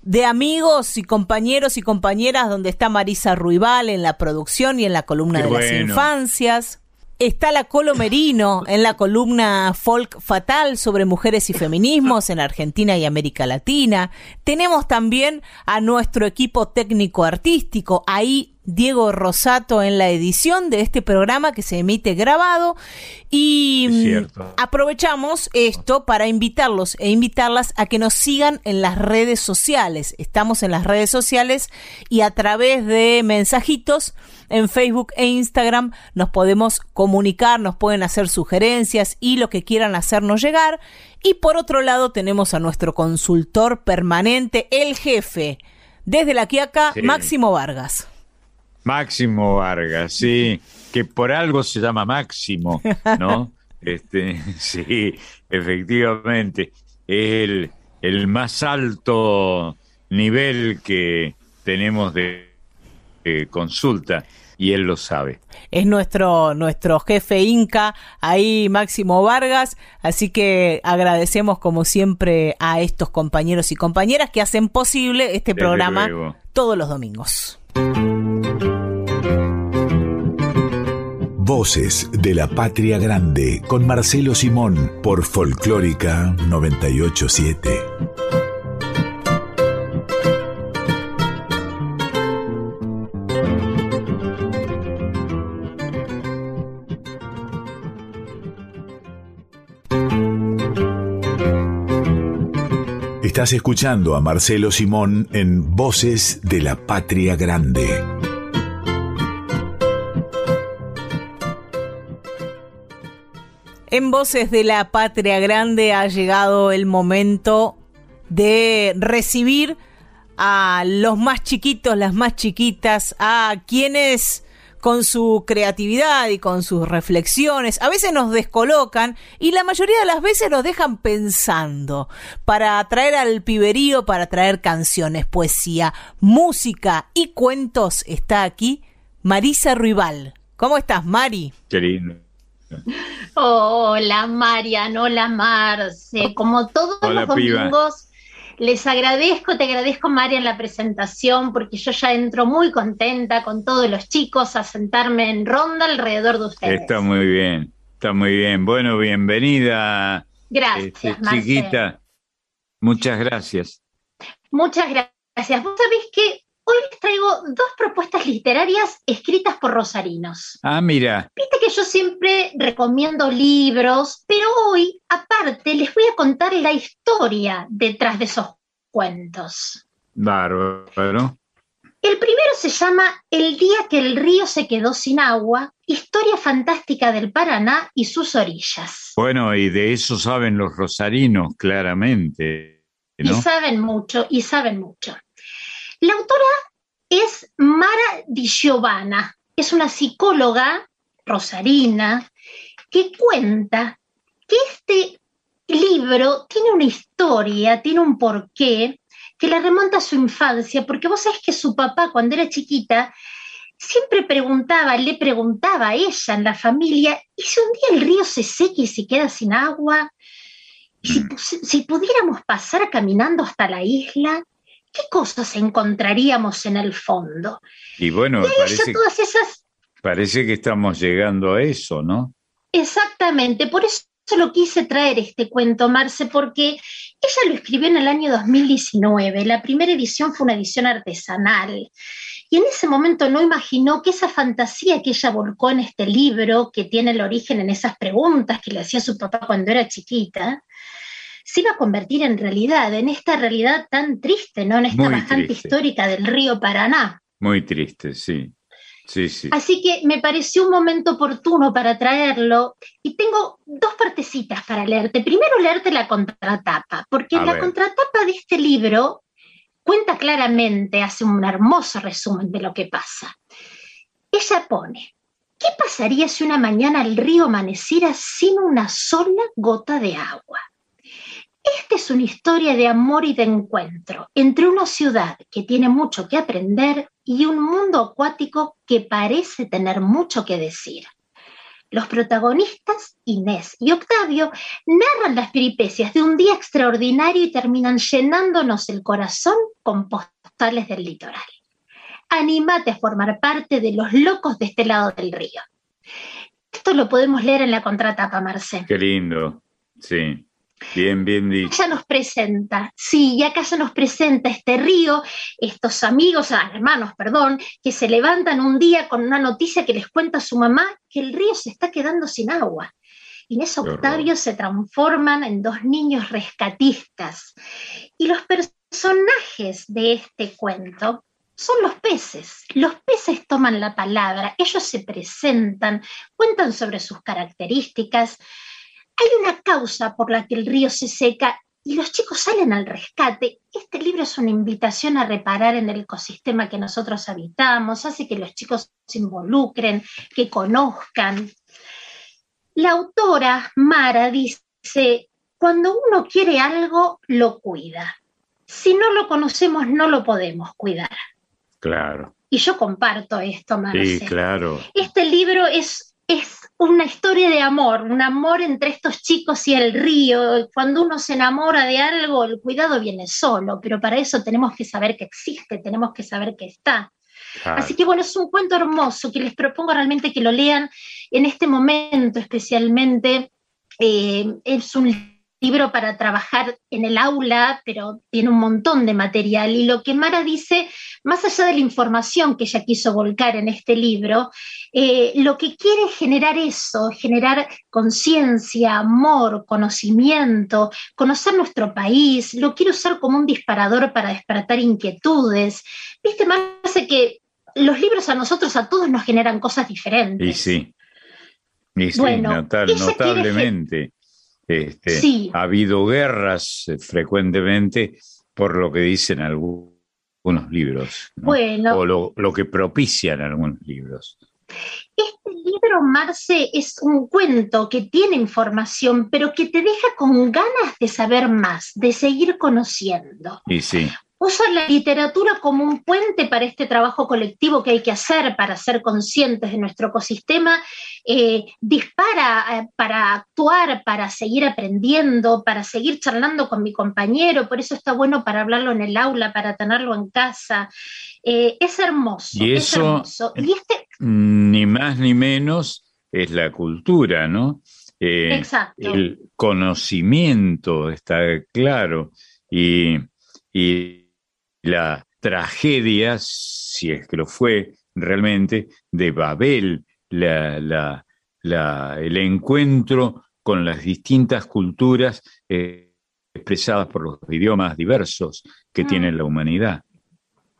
de amigos y compañeros y compañeras donde está Marisa Ruibal en la producción y en la columna de las infancias. Está la Colo Merino en la columna Folk Fatal sobre mujeres y feminismos en Argentina y América Latina. Tenemos también a nuestro equipo técnico artístico. Ahí Diego Rosato en la edición de este programa que se emite grabado y mm, aprovechamos esto para invitarlos e invitarlas a que nos sigan en las redes sociales. Estamos en las redes sociales y a través de mensajitos en Facebook e Instagram nos podemos comunicar, nos pueden hacer sugerencias y lo que quieran hacernos llegar. Y por otro lado tenemos a nuestro consultor permanente, el jefe, desde la Quiaca, Máximo Vargas. Máximo Vargas, sí, que por algo se llama Máximo, ¿no? *laughs* este, sí, efectivamente, es el, más alto nivel que tenemos de, consulta y él lo sabe. Es nuestro, nuestro jefe Inca, ahí Máximo Vargas, así que agradecemos como siempre a estos compañeros y compañeras que hacen posible este programa todos los domingos. Voces de la Patria Grande con Marcelo Simón por Folclórica 987. Estás escuchando a Marcelo Simón en Voces de la Patria Grande. En Voces de la Patria Grande ha llegado el momento de recibir a los más chiquitos, las más chiquitas, a quienes con su creatividad y con sus reflexiones, a veces nos descolocan y la mayoría de las veces nos dejan pensando para traer al piberío, para traer canciones, poesía, música y cuentos. Está aquí Marisa Ruibal. ¿Cómo estás, Mari? Qué. Hola Marian, hola Marce, como todos los domingos, les agradezco, te agradezco Marian la presentación porque yo ya entro muy contenta con todos los chicos a sentarme en ronda alrededor de ustedes. Está muy bien, está muy bien. Bueno, bienvenida. Gracias, este, chiquita. Muchas gracias. Muchas gracias. Vos sabés que Hoy les traigo dos propuestas literarias escritas por rosarinos. Ah, mira. Viste que yo siempre recomiendo libros, pero hoy, aparte, les voy a contar la historia detrás de esos cuentos. Bárbaro. El primero se llama El día que el río se quedó sin agua, historia fantástica del Paraná y sus orillas. Bueno, y de eso saben los rosarinos, claramente. Y saben mucho, y saben mucho. La autora es Mara Di Giovanna, es una psicóloga rosarina que cuenta que este libro tiene una historia, tiene un porqué que le remonta a su infancia, porque vos sabés que su papá cuando era chiquita siempre preguntaba, le preguntaba a ella en la familia, ¿y si un día el río se seca y se queda sin agua? ¿Y si, si pudiéramos pasar caminando hasta la isla? ¿Qué cosas encontraríamos en el fondo? Y bueno, parece... todas esas Parece que estamos llegando a eso, ¿no? Exactamente, por eso lo quise traer este cuento, Marce, porque ella lo escribió en el año 2019. La primera edición fue una edición artesanal. Y en ese momento no imaginó que esa fantasía que ella volcó en este libro, que tiene el origen en esas preguntas que le hacía su papá cuando era chiquita, se iba a convertir en realidad, en esta realidad tan triste, ¿no? En esta bastante histórica del río Paraná. Muy triste, sí. Sí, sí. Así que me pareció un momento oportuno para traerlo y tengo dos partecitas para leerte. Primero leerte la contratapa, porque la contratapa de este libro cuenta claramente, hace un hermoso resumen de lo que pasa. Ella pone, ¿qué pasaría si una mañana el río amaneciera sin una sola gota de agua? Esta es una historia de amor y de encuentro entre una ciudad que tiene mucho que aprender y un mundo acuático que parece tener mucho que decir. Los protagonistas, Inés y Octavio, narran las peripecias de un día extraordinario y terminan llenándonos el corazón con postales del litoral. Anímate a formar parte de los locos de este lado del río. Esto lo podemos leer en la contratapa, Marcel. Qué lindo, sí. Bien, bien dicho. Ella nos presenta, sí, y acá se nos presenta este río, estos amigos, ah, hermanos, perdón, que se levantan un día con una noticia que les cuenta su mamá que el río se está quedando sin agua. Inés Octavio se transforman en dos niños rescatistas. Y los personajes de este cuento son los peces. Los peces toman la palabra, ellos se presentan, cuentan sobre sus características, hay una causa por la que el río se seca y los chicos salen al rescate. Este libro es una invitación a reparar en el ecosistema que nosotros habitamos, hace que los chicos se involucren, que conozcan. La autora Mara dice, cuando uno quiere algo, lo cuida. Si no lo conocemos, no lo podemos cuidar. Claro. Y yo comparto esto, Marce. Sí, claro. Este libro es, es una historia de amor, un amor entre estos chicos y el río. Cuando uno se enamora de algo, el cuidado viene solo, pero para eso tenemos que saber que existe, tenemos que saber que está. Así que bueno, es un cuento hermoso que les propongo realmente que lo lean en este momento especialmente. Eh, es un libro para trabajar en el aula, pero tiene un montón de material. Y lo que Mara dice, más allá de la información que ella quiso volcar en este libro, eh, lo que quiere es generar eso, generar conciencia, amor, conocimiento, conocer nuestro país, lo quiere usar como un disparador para despertar inquietudes. Viste, más que los libros a nosotros, a todos nos generan cosas diferentes. Y sí. Y sí, notablemente. Este, ha habido guerras eh, frecuentemente por lo que dicen algunos libros, o lo, que propician algunos libros. Este libro, Marce, es un cuento que tiene información, pero que te deja con ganas de saber más, de seguir conociendo. Y sí usa la literatura como un puente para este trabajo colectivo que hay que hacer para ser conscientes de nuestro ecosistema, eh, dispara eh, para actuar, para seguir aprendiendo, para seguir charlando con mi compañero, por eso está bueno para hablarlo en el aula, para tenerlo en casa. Eh, es hermoso. Y eso, este ni más ni menos, es la cultura, ¿no? Exacto. El conocimiento está claro. Y, y la tragedia, si es que lo fue realmente, de Babel, la, el encuentro con las distintas culturas eh, expresadas por los idiomas diversos que mm. tiene la humanidad.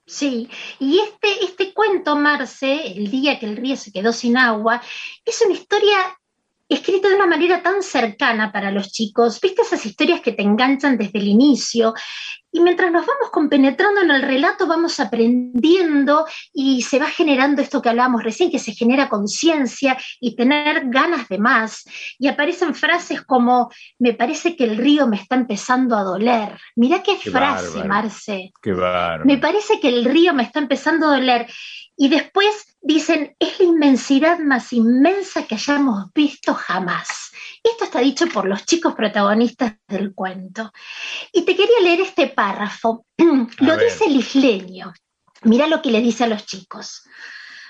Sí, y este, este cuento, Marce, el día que el río se quedó sin agua, es una historia escrita de una manera tan cercana para los chicos. ¿Viste esas historias que te enganchan desde el inicio? Y mientras nos vamos compenetrando en el relato, vamos aprendiendo y se va generando esto que hablábamos recién, que se genera conciencia y tener ganas de más. Y aparecen frases como, me parece que el río me está empezando a doler. Mirá qué, frase, Marce. Qué Me parece que el río me está empezando a doler. Y después dicen, es la inmensidad más inmensa que hayamos visto jamás. Esto está dicho por los chicos protagonistas del cuento. Y te quería leer este párrafo. *clears throat* lo dice el isleño. Mira lo que le dice a los chicos.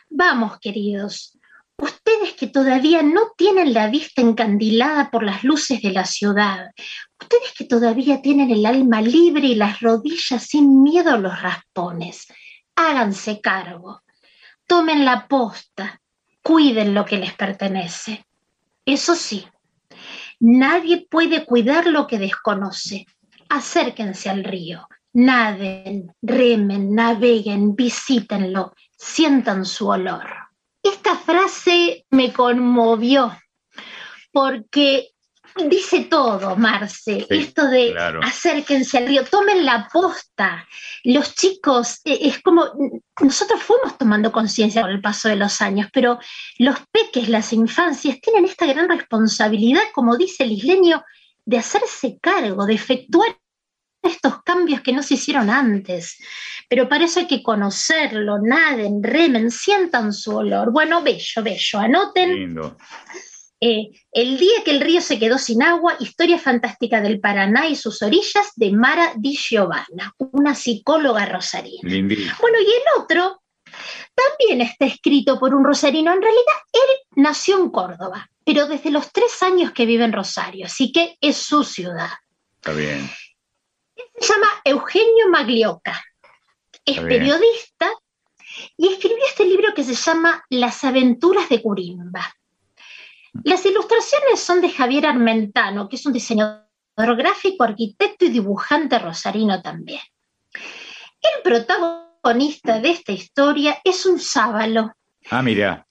Vamos, queridos, ustedes que todavía no tienen la vista encandilada por las luces de la ciudad, ustedes que todavía tienen el alma libre y las rodillas sin miedo a los raspones, háganse cargo, tomen la posta, cuiden lo que les pertenece. Eso sí, nadie puede cuidar lo que desconoce. Acérquense al río, naden, remen, naveguen, visítenlo, sientan su olor. Esta frase me conmovió porque dice todo, Marce, esto de acérquense al río, tomen la posta. Los chicos, eh, es como, nosotros fuimos tomando conciencia con el paso de los años, pero los peques, las infancias, tienen esta gran responsabilidad, como dice el isleño, de hacerse cargo, de efectuar estos cambios que no se hicieron antes. Pero para eso hay que conocerlo, naden, remen, sientan su olor. Bueno, bello, bello, anoten. Lindo. Eh, el día que el río se quedó sin agua, historia fantástica del Paraná y sus orillas de Mara Di Giovanna, una psicóloga rosarina. Bueno, y el otro también está escrito por un rosarino. En realidad, él nació en Córdoba, pero desde los tres años que vive en Rosario, así que es su ciudad. Está bien. Se llama Eugenio Maglioca. Es periodista y escribió este libro que se llama Las aventuras de Curimba. Las ilustraciones son de Javier Armentano, que es un diseñador gráfico, arquitecto y dibujante rosarino también. El protagonista de esta historia es un sábalo. Ah, mira.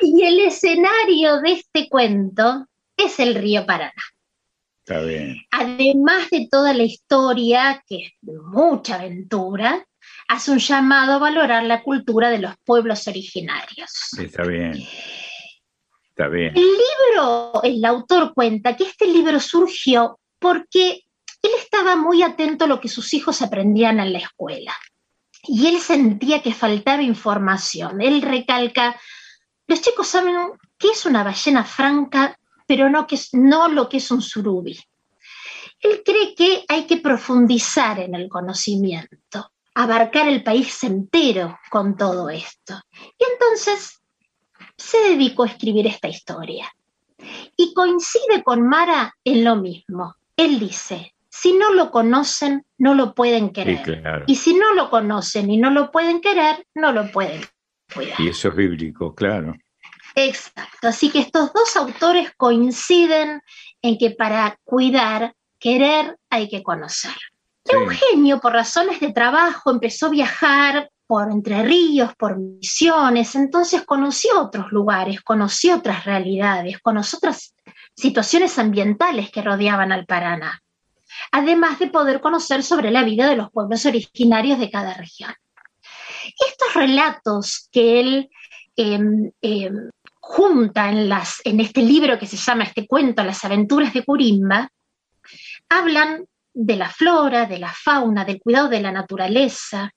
Y el escenario de este cuento es el río Paraná. Está bien. Además de toda la historia, que es de mucha aventura, hace un llamado a valorar la cultura de los pueblos originarios. Está bien. El libro, el autor cuenta que este libro surgió porque él estaba muy atento a lo que sus hijos aprendían en la escuela. Y él sentía que faltaba información. Él recalca, los chicos saben qué es una ballena franca, pero no, que no lo que es un surubi. Él cree que hay que profundizar en el conocimiento, abarcar el país entero con todo esto. Y entonces se dedicó a escribir esta historia. Y coincide con Mara en lo mismo. Él dice, si no lo conocen, no lo pueden querer. Y si no lo conocen y no lo pueden querer, no lo pueden cuidar. Y eso es bíblico, claro. Exacto. Así que estos dos autores coinciden en que para cuidar, querer, hay que conocer. Eugenio, por razones de trabajo, empezó a viajar por Entre Ríos, por Misiones, entonces conoció otros lugares, conoció otras realidades, conoció otras situaciones ambientales que rodeaban al Paraná, además de poder conocer sobre la vida de los pueblos originarios de cada región. Estos relatos que él em, em, junta en, en este libro que se llama este cuento, Las aventuras de Curimba, hablan de la flora, de la fauna, del cuidado de la naturaleza,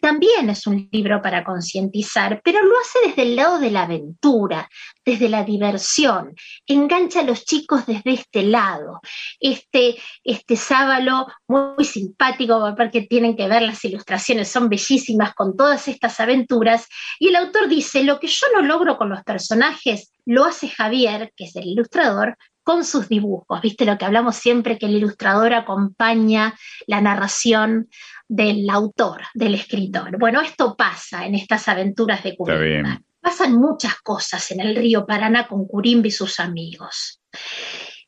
también es un libro para concientizar, pero lo hace desde el lado de la aventura, desde la diversión. Engancha a los chicos desde este lado. Este, este sábalo muy simpático, porque tienen que ver las ilustraciones, son bellísimas con todas estas aventuras. Y el autor dice, lo que yo no logro con los personajes, lo hace Javier, que es el ilustrador, con sus dibujos. ¿Viste lo que hablamos siempre, que el ilustrador acompaña la narración del autor, del escritor? Bueno, esto pasa en estas aventuras de Curimba. Pasan muchas cosas en el río Paraná con Curimba y sus amigos.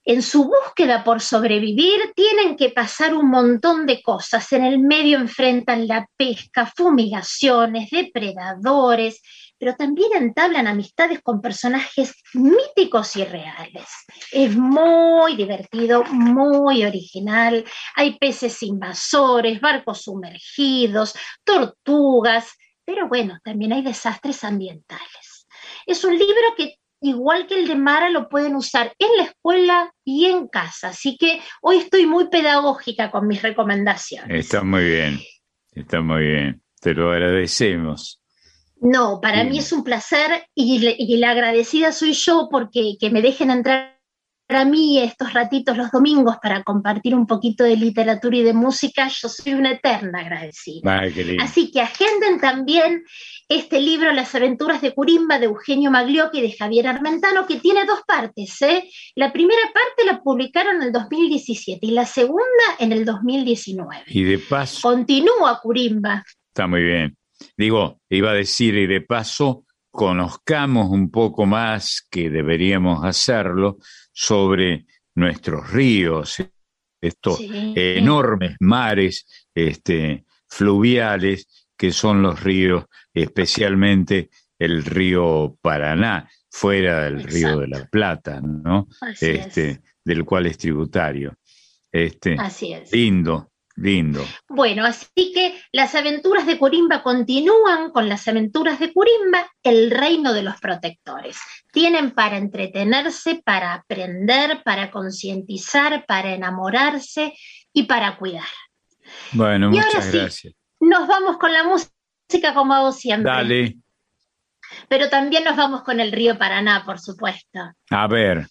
En su búsqueda por sobrevivir tienen que pasar un montón de cosas. En el medio enfrentan la pesca, fumigaciones, depredadores, pero también entablan amistades con personajes míticos y reales. Es muy divertido, muy original. Hay peces invasores, barcos sumergidos, tortugas, pero bueno, también hay desastres ambientales. Es un libro que igual que el de Mara, lo pueden usar en la escuela y en casa. Así que hoy estoy muy pedagógica con mis recomendaciones. Está muy bien, está muy bien. Te lo agradecemos. No, para mí es un placer y, la agradecida soy yo porque que me dejen entrar para mí estos ratitos los domingos para compartir un poquito de literatura y de música, yo soy una eterna agradecida. Así que agenden también este libro, Las aventuras de Curimba, de Eugenio Magliocchi y de Javier Armentano, que tiene dos partes. ¿eh? La primera parte la publicaron en el 2017 y la segunda en el 2019. Y de paso... Continúa Curimba. Está muy bien. Digo, iba a decir, y de paso, conozcamos un poco más, que deberíamos hacerlo, sobre nuestros ríos, estos enormes mares este, fluviales que son los ríos, especialmente el río Paraná, fuera del río de la Plata, ¿no? este, del cual es tributario. Este, Así es. Lindo, Lindo. Bueno, así que las aventuras de Curimba continúan con las aventuras de Curimba, el reino de los protectores. Tienen para entretenerse, para aprender, para concientizar, para enamorarse y para cuidar. Bueno, muchas gracias. Nos vamos con la música como hago siempre. Dale. Pero también nos vamos con el río Paraná, por supuesto. A ver.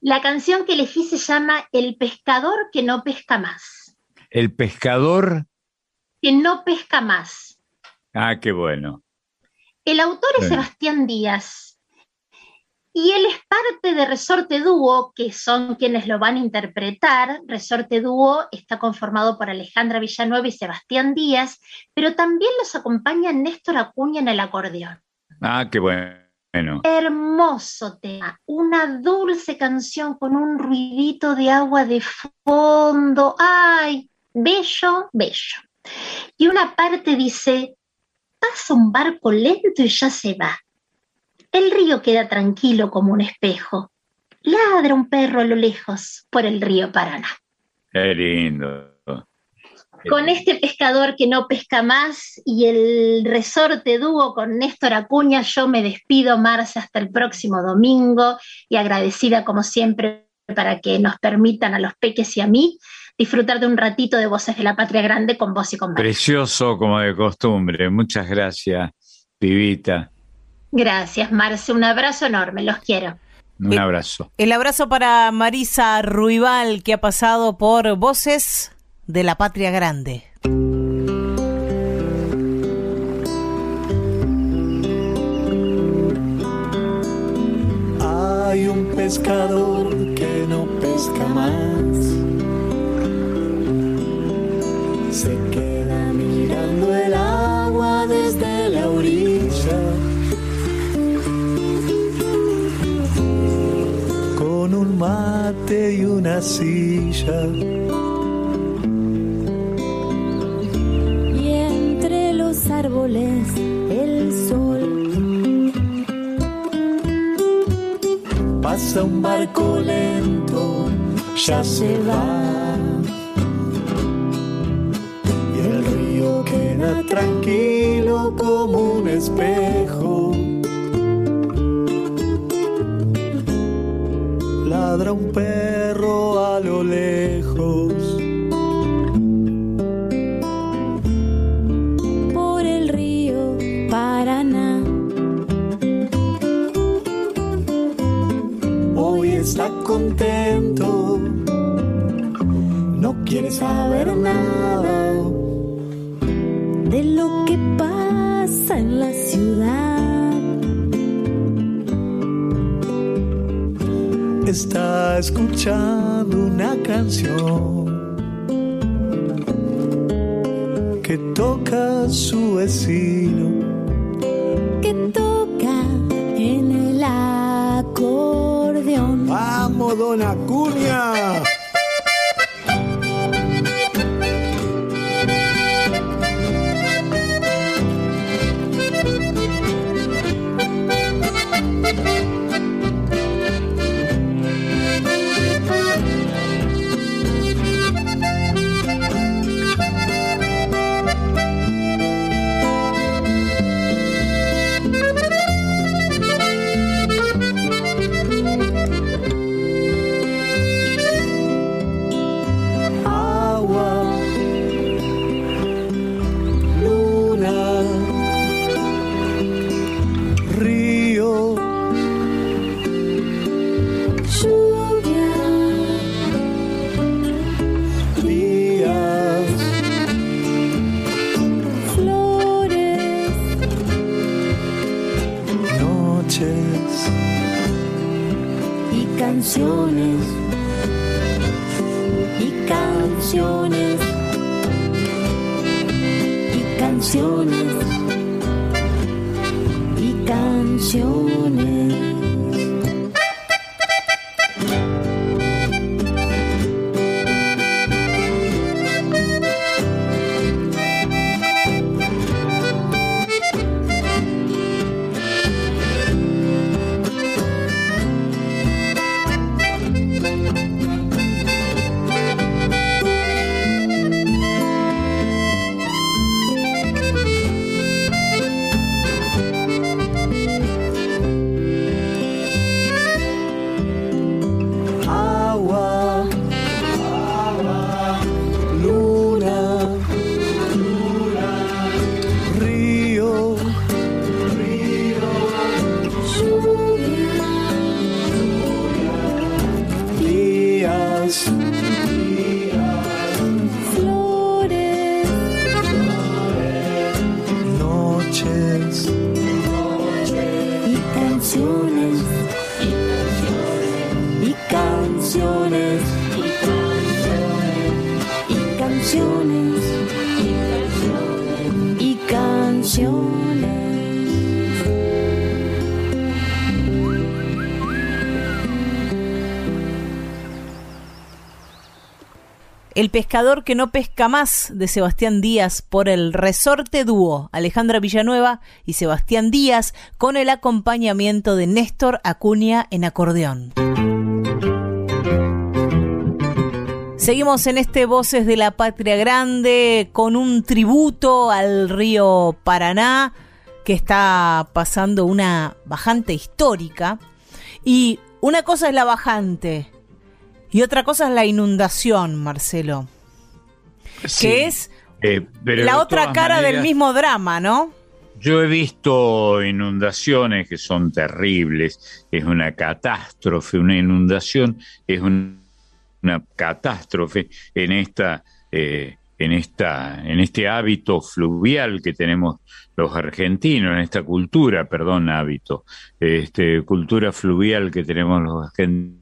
La canción que elegí se llama El pescador que no pesca más. El pescador. Que no pesca más. Ah, qué bueno. El autor es Sebastián Díaz. Y él es parte de Resorte Dúo, que son quienes lo van a interpretar. Resorte Dúo está conformado por Alejandra Villanueva y Sebastián Díaz, pero también los acompaña Néstor Acuña en el acordeón. Ah, qué bueno. Hermoso tema, una dulce canción con un ruidito de agua de fondo. ¡Ay! Bello, bello. Y una parte dice, pasa un barco lento y ya se va. El río queda tranquilo como un espejo. Ladra un perro a lo lejos por el río Paraná. Qué lindo. Con este pescador que no pesca más y el resorte dúo con Néstor Acuña, yo me despido, Marcia, hasta el próximo domingo y agradecida como siempre para que nos permitan a los peques y a mí disfrutar de un ratito de Voces de la Patria Grande con vos y con Precioso como de costumbre. Muchas gracias, Pibita. Gracias, Marce. Un abrazo enorme. Los quiero. Un abrazo. El abrazo para Marisa Ruibal, que ha pasado por Voces de la Patria Grande. Hay un pescador que no pesca más se queda mirando el agua desde la orilla. Con un mate y una silla. Y entre los árboles el sol. Pasa un barco lento, ya se va. Queda tranquilo como un espejo. Ladra un perro a lo lejos. Por el río Paraná. Hoy está contento. No quiere saber nada de lo que pasa en la ciudad. Está escuchando una canción que toca su vecino. Que toca en el acordeón. ¡Vamos, don Acuña! El pescador que no pesca más de Sebastián Díaz por el resorte dúo Alejandra Villanueva y Sebastián Díaz con el acompañamiento de Néstor Acuña en acordeón. Seguimos en este Voces de la Patria Grande con un tributo al río Paraná que está pasando una bajante histórica. Y una cosa es la bajante y otra cosa es la inundación, Marcelo. Sí, Que es eh, pero la otra cara del mismo drama, ¿no? Yo he visto inundaciones que son terribles, es una catástrofe, una inundación es un- una catástrofe en esta, eh, en esta, en este hábito fluvial que tenemos los argentinos, en esta cultura, perdón, hábito, este, cultura fluvial que tenemos los argentinos,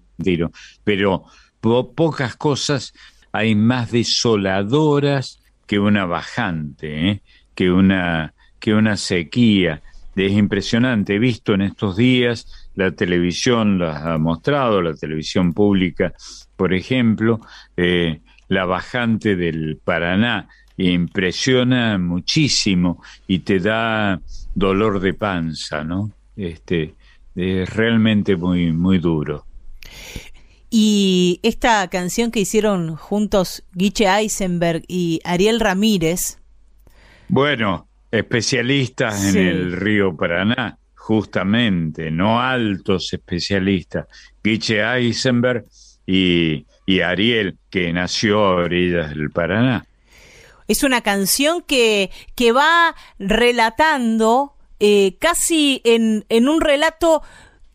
pero po- pocas cosas hay más desoladoras que una bajante, ¿eh? que una que una sequía. Es impresionante, he visto en estos días, la televisión las ha mostrado, la televisión pública, por ejemplo, eh, la bajante del Paraná, impresiona muchísimo y te da dolor de panza, ¿no? Este, es realmente muy, muy duro. Y esta canción que hicieron juntos Guiche Eisenberg y Ariel Ramírez, Bueno, especialistas Sí. en el río Paraná, justamente, no altos especialistas, Guiche Eisenberg y, y Ariel, que nació a orillas del Paraná. es una canción que, que va relatando eh, casi en, en un relato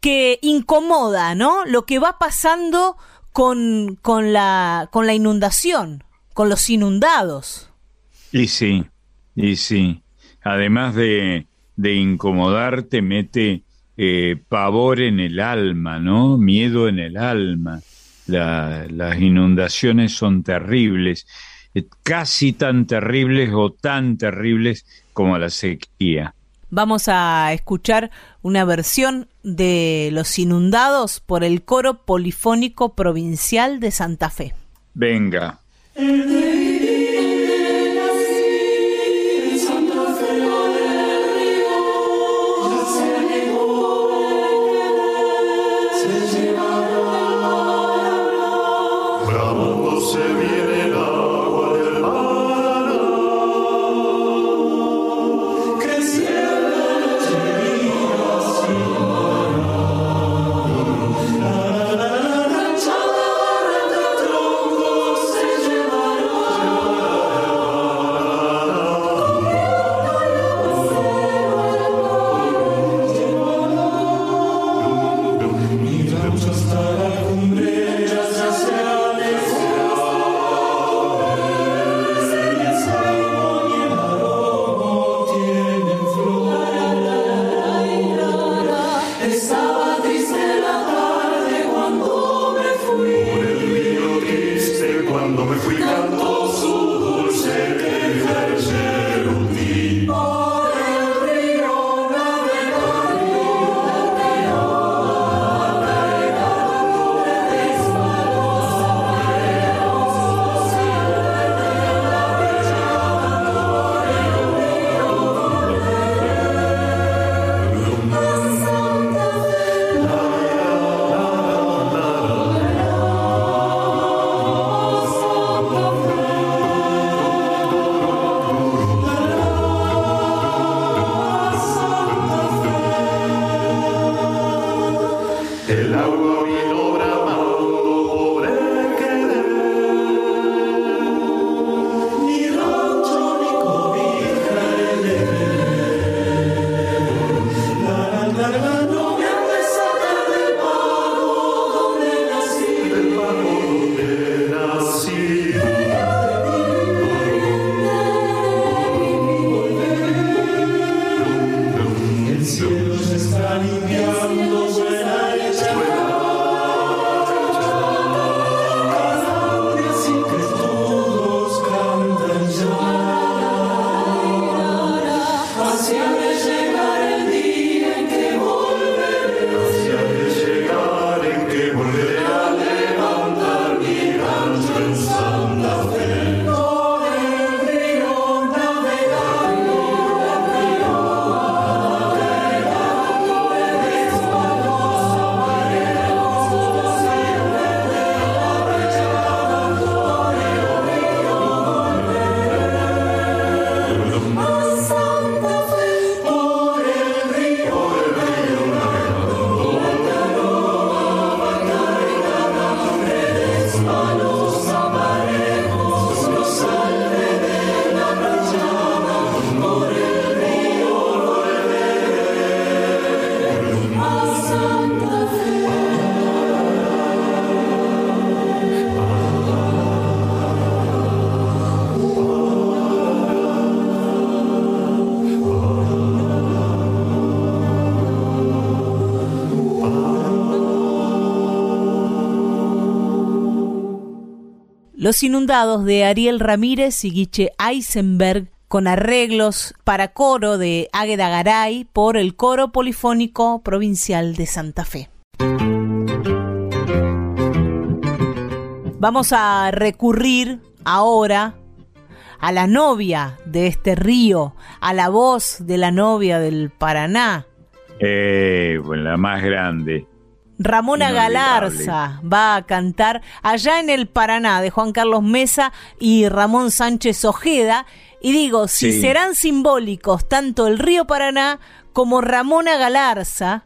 que incomoda, ¿no? Lo que va pasando con, con, la, con la inundación, con los inundados. Y sí, y sí. Además de, de incomodar, te mete eh, pavor en el alma, ¿no? Miedo en el alma. La- las inundaciones son terribles, eh, casi tan terribles o tan terribles como la sequía. Vamos a escuchar una versión de Los Inundados por el Coro Polifónico Provincial de Santa Fe. Venga. Los inundados de Ariel Ramírez y Guiche Eisenberg con arreglos para coro de Águeda Garay por el Coro Polifónico Provincial de Santa Fe. Vamos a recurrir ahora a la novia de este río, a la voz de la novia del Paraná. Eh, la más grande. Ramona. Galarza va a cantar allá en el Paraná de Juan Carlos Mesa y Ramón Sánchez Ojeda. Y digo, si Sí. serán simbólicos tanto el río Paraná como Ramona Galarza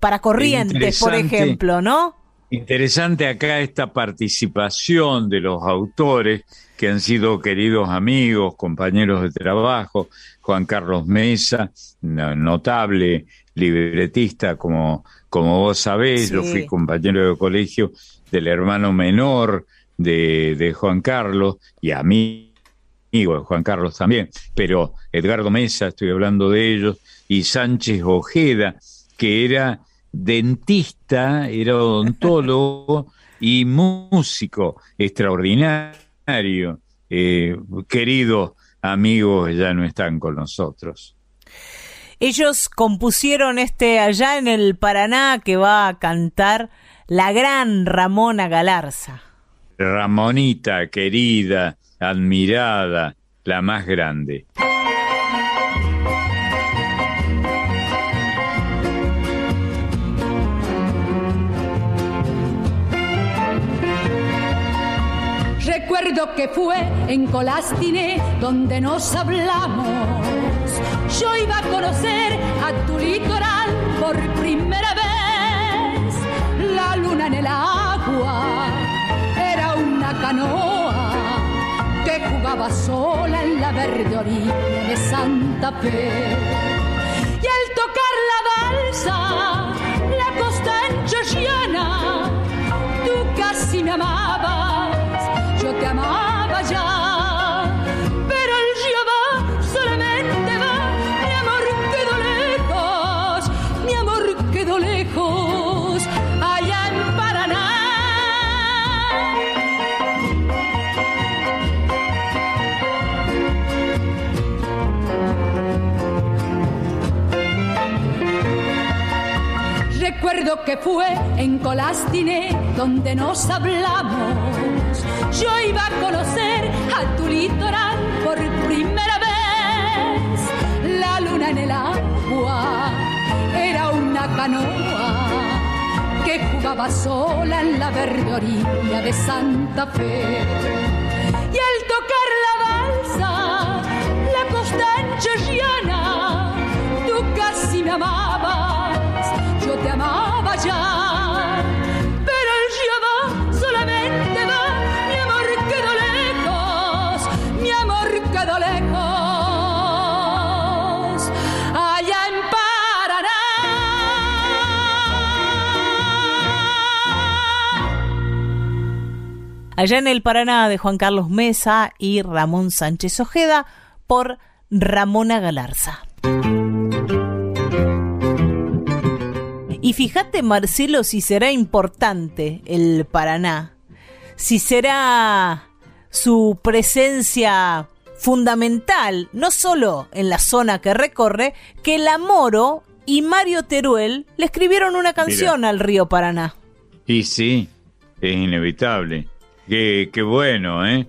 para Corrientes, por ejemplo, ¿no? Interesante acá esta participación de los autores que han sido queridos amigos, compañeros de trabajo, Juan Carlos Mesa, no- notable libretista como, como vos sabés, yo fui compañero de colegio del hermano menor de, de Juan Carlos y a mí de Juan Carlos también, pero Edgardo Mesa, estoy hablando de ellos, y Sánchez Ojeda, que era dentista, era odontólogo y músico extraordinario. Eh, queridos amigos ya no están con nosotros. Ellos compusieron este allá en el Paraná que va a cantar la gran Ramona Galarza. Ramonita, querida, admirada, la más grande. Recuerdo que fue en Colastine donde nos hablamos. Yo iba a conocer a tu litoral por primera vez. La luna en el agua era una canoa que jugaba sola en la verde orilla de Santa Fe. Y al tocar la balsa, la costa enchollana, tú casi me amabas, yo te amaba ya. Recuerdo que fue en Colastine donde nos hablamos. Yo iba a conocer a tu litoral por primera vez. La luna en el agua era una canoa que jugaba sola en la verde orilla de Santa Fe. Y al tocar la balsa, la costa encherriana, tú casi me amabas, yo te amaba ya. Pero el río va, solamente va, mi amor quedó lejos, mi amor quedó lejos. Allá en Allá en el Paraná de Juan Carlos Mesa y Ramón Sánchez Ojeda por Ramona Galarza. Y fíjate, Marcelo, si será importante el Paraná, si será su presencia fundamental, no solo en la zona que recorre, que la Moro y Mario Teruel le escribieron una canción al río Paraná. Y sí, es inevitable. Qué, qué bueno, ¿eh?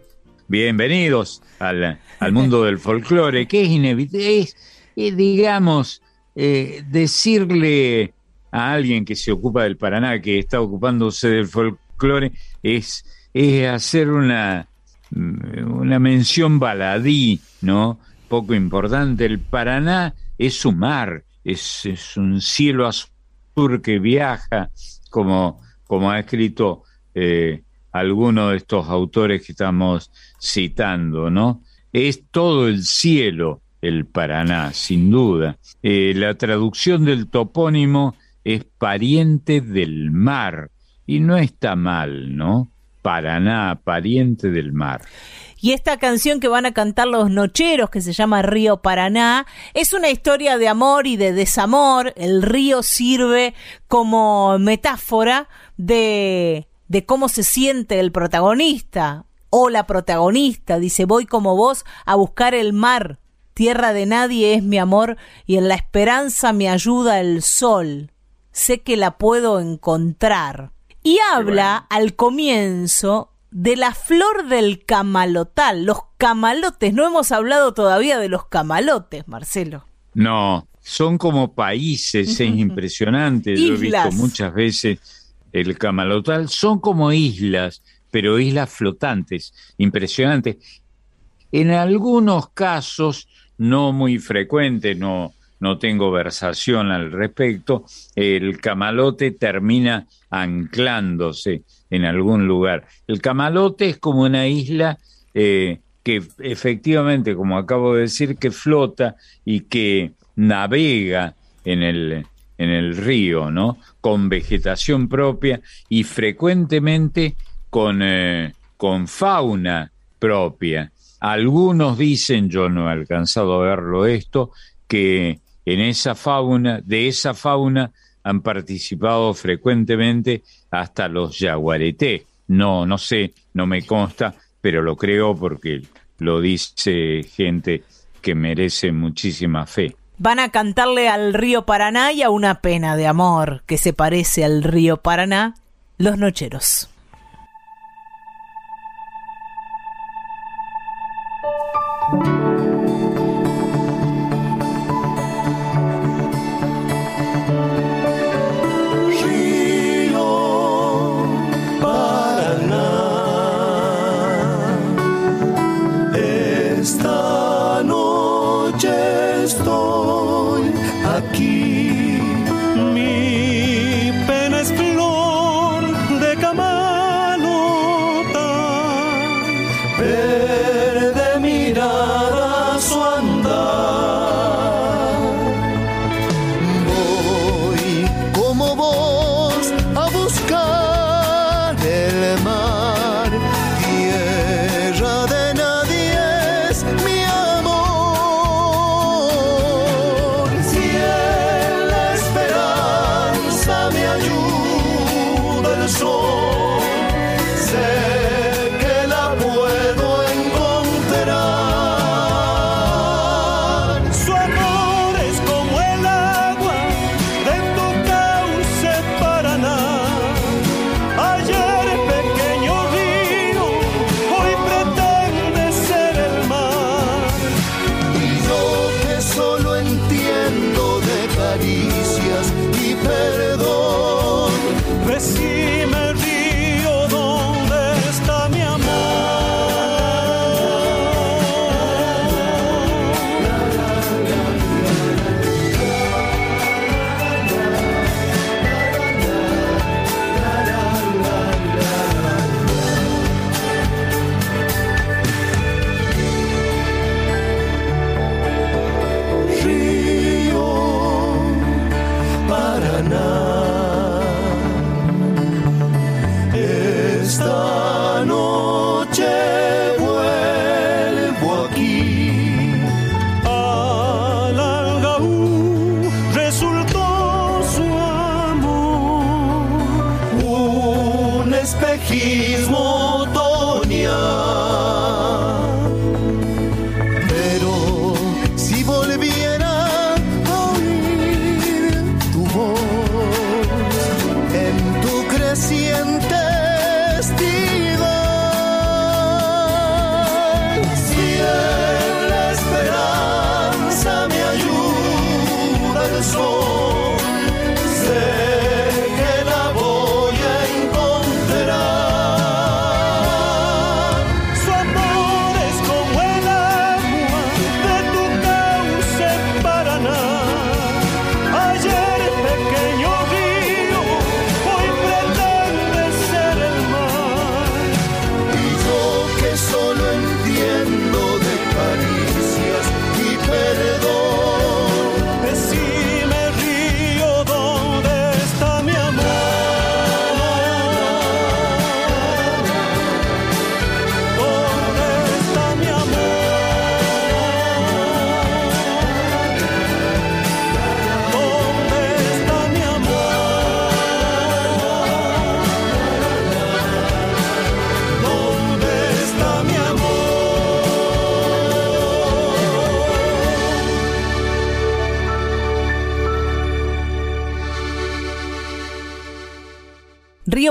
Bienvenidos al, al mundo del folclore, que es inevitable. Es, digamos, eh, decirle a alguien que se ocupa del Paraná, que está ocupándose del folclore, es, es hacer una, mm, una mención baladí, ¿no? Poco importante. El Paraná es un mar, es, es un cielo azul que viaja, como, como ha escrito eh, alguno de estos autores que estamos citando, ¿no? Es todo el cielo el Paraná, sin duda. Eh, la traducción del topónimo es pariente del mar, y no está mal, ¿no? Paraná, pariente del mar. Y esta canción que van a cantar los nocheros, que se llama Río Paraná, es una historia de amor y de desamor. El río sirve como metáfora de, de cómo se siente el protagonista. O la protagonista dice, voy como vos a buscar el mar. Tierra de nadie es mi amor y en la esperanza me ayuda el sol. Sé que la puedo encontrar. Y habla al comienzo de la flor del camalotal, los camalotes. No hemos hablado todavía de los camalotes, Marcelo. No, son como países, es *laughs* impresionante. Yo he visto muchas veces el camalotal. Son como islas, pero islas flotantes, impresionantes. En algunos casos, no muy frecuente, no, no tengo versación al respecto, el camalote termina anclándose en algún lugar. El camalote es como una isla eh, que efectivamente, como acabo de decir, que flota y que navega en el, en el río, ¿no? Con vegetación propia y frecuentemente con, eh, con fauna propia. Algunos dicen, yo no he alcanzado a verlo esto, que en esa fauna, de esa fauna han participado frecuentemente hasta los yaguareté. No, no sé, no me consta, pero lo creo porque lo dice gente que merece muchísima fe. Van a cantarle al río Paraná y a una pena de amor que se parece al río Paraná, los nocheros.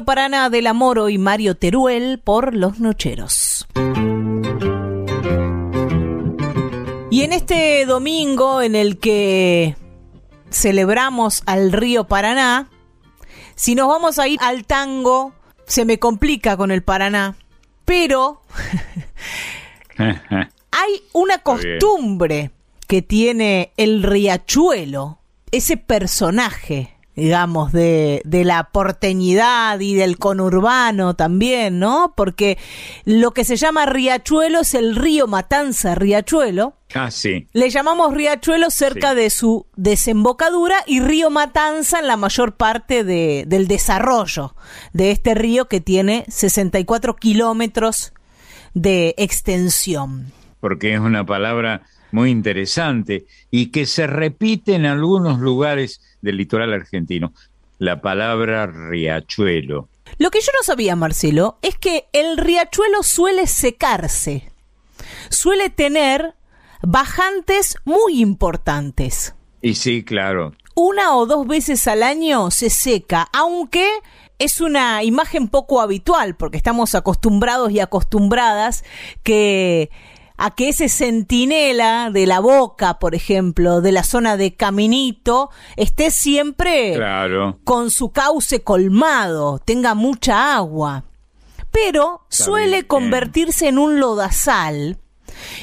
Río Paraná del Amoro y Mario Teruel por Los Nocheros. Y en este domingo en el que celebramos al río Paraná, si nos vamos a ir al tango, se me complica con el Paraná, pero *laughs* hay una costumbre que tiene el riachuelo, ese personaje digamos, de, de, la porteñidad y del conurbano también, ¿no? Porque lo que se llama riachuelo es el río Matanza Riachuelo. Ah, sí. Le llamamos riachuelo cerca Sí. de su desembocadura y río Matanza en la mayor parte de, del desarrollo de este río que tiene 64 kilómetros de extensión. porque es una palabra muy interesante y que se repite en algunos lugares del litoral argentino. La palabra riachuelo. Lo que yo no sabía, Marcelo, es que el riachuelo suele secarse. Suele tener bajantes muy importantes. Y sí, claro, Una o dos veces al año se seca, aunque es una imagen poco habitual, porque estamos acostumbrados y acostumbradas que a que ese centinela de la boca, por ejemplo, de la zona de Caminito, esté siempre claro. con su cauce colmado, tenga mucha agua. Pero Está suele bien. convertirse en un lodazal.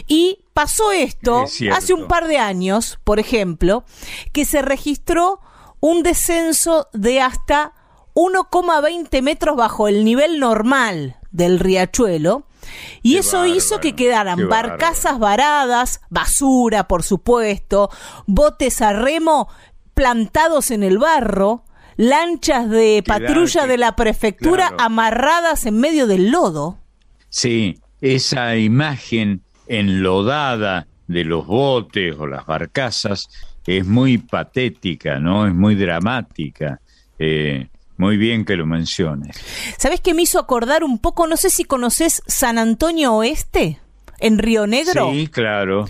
Y pasó esto Es hace un par de años, por ejemplo, que se registró un descenso de hasta 1,20 metros bajo el nivel normal del riachuelo. Y Qué eso hizo que quedaran barcazas varadas, basura, por supuesto, botes a remo plantados en el barro, lanchas de patrulla de la prefectura claro. amarradas en medio del lodo. Sí, esa imagen enlodada de los botes o las barcazas es muy patética, ¿no? Es muy dramática. Eh, muy bien que lo menciones. ¿Sabes qué me hizo acordar un poco? No sé si conoces San Antonio Oeste, en Río Negro. Sí, claro.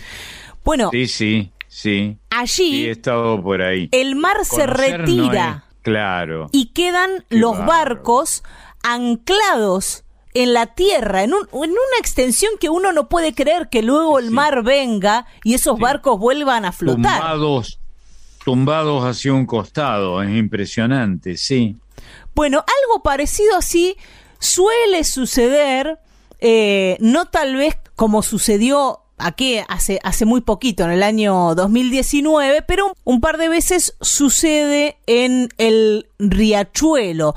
Bueno, Sí, sí, sí. allí Sí, he estado por ahí. el mar se no retira es- claro. y quedan Qué los barcos anclados en la tierra, en, un- en una extensión que uno no puede creer que luego el Sí. mar venga y esos Sí. barcos vuelvan a flotar. Tumbados, tumbados hacia un costado. Es impresionante, sí. Bueno, algo parecido así suele suceder, eh, no tal vez como sucedió aquí hace, hace muy poquito, en el año 2019, pero un, par de veces sucede en el riachuelo.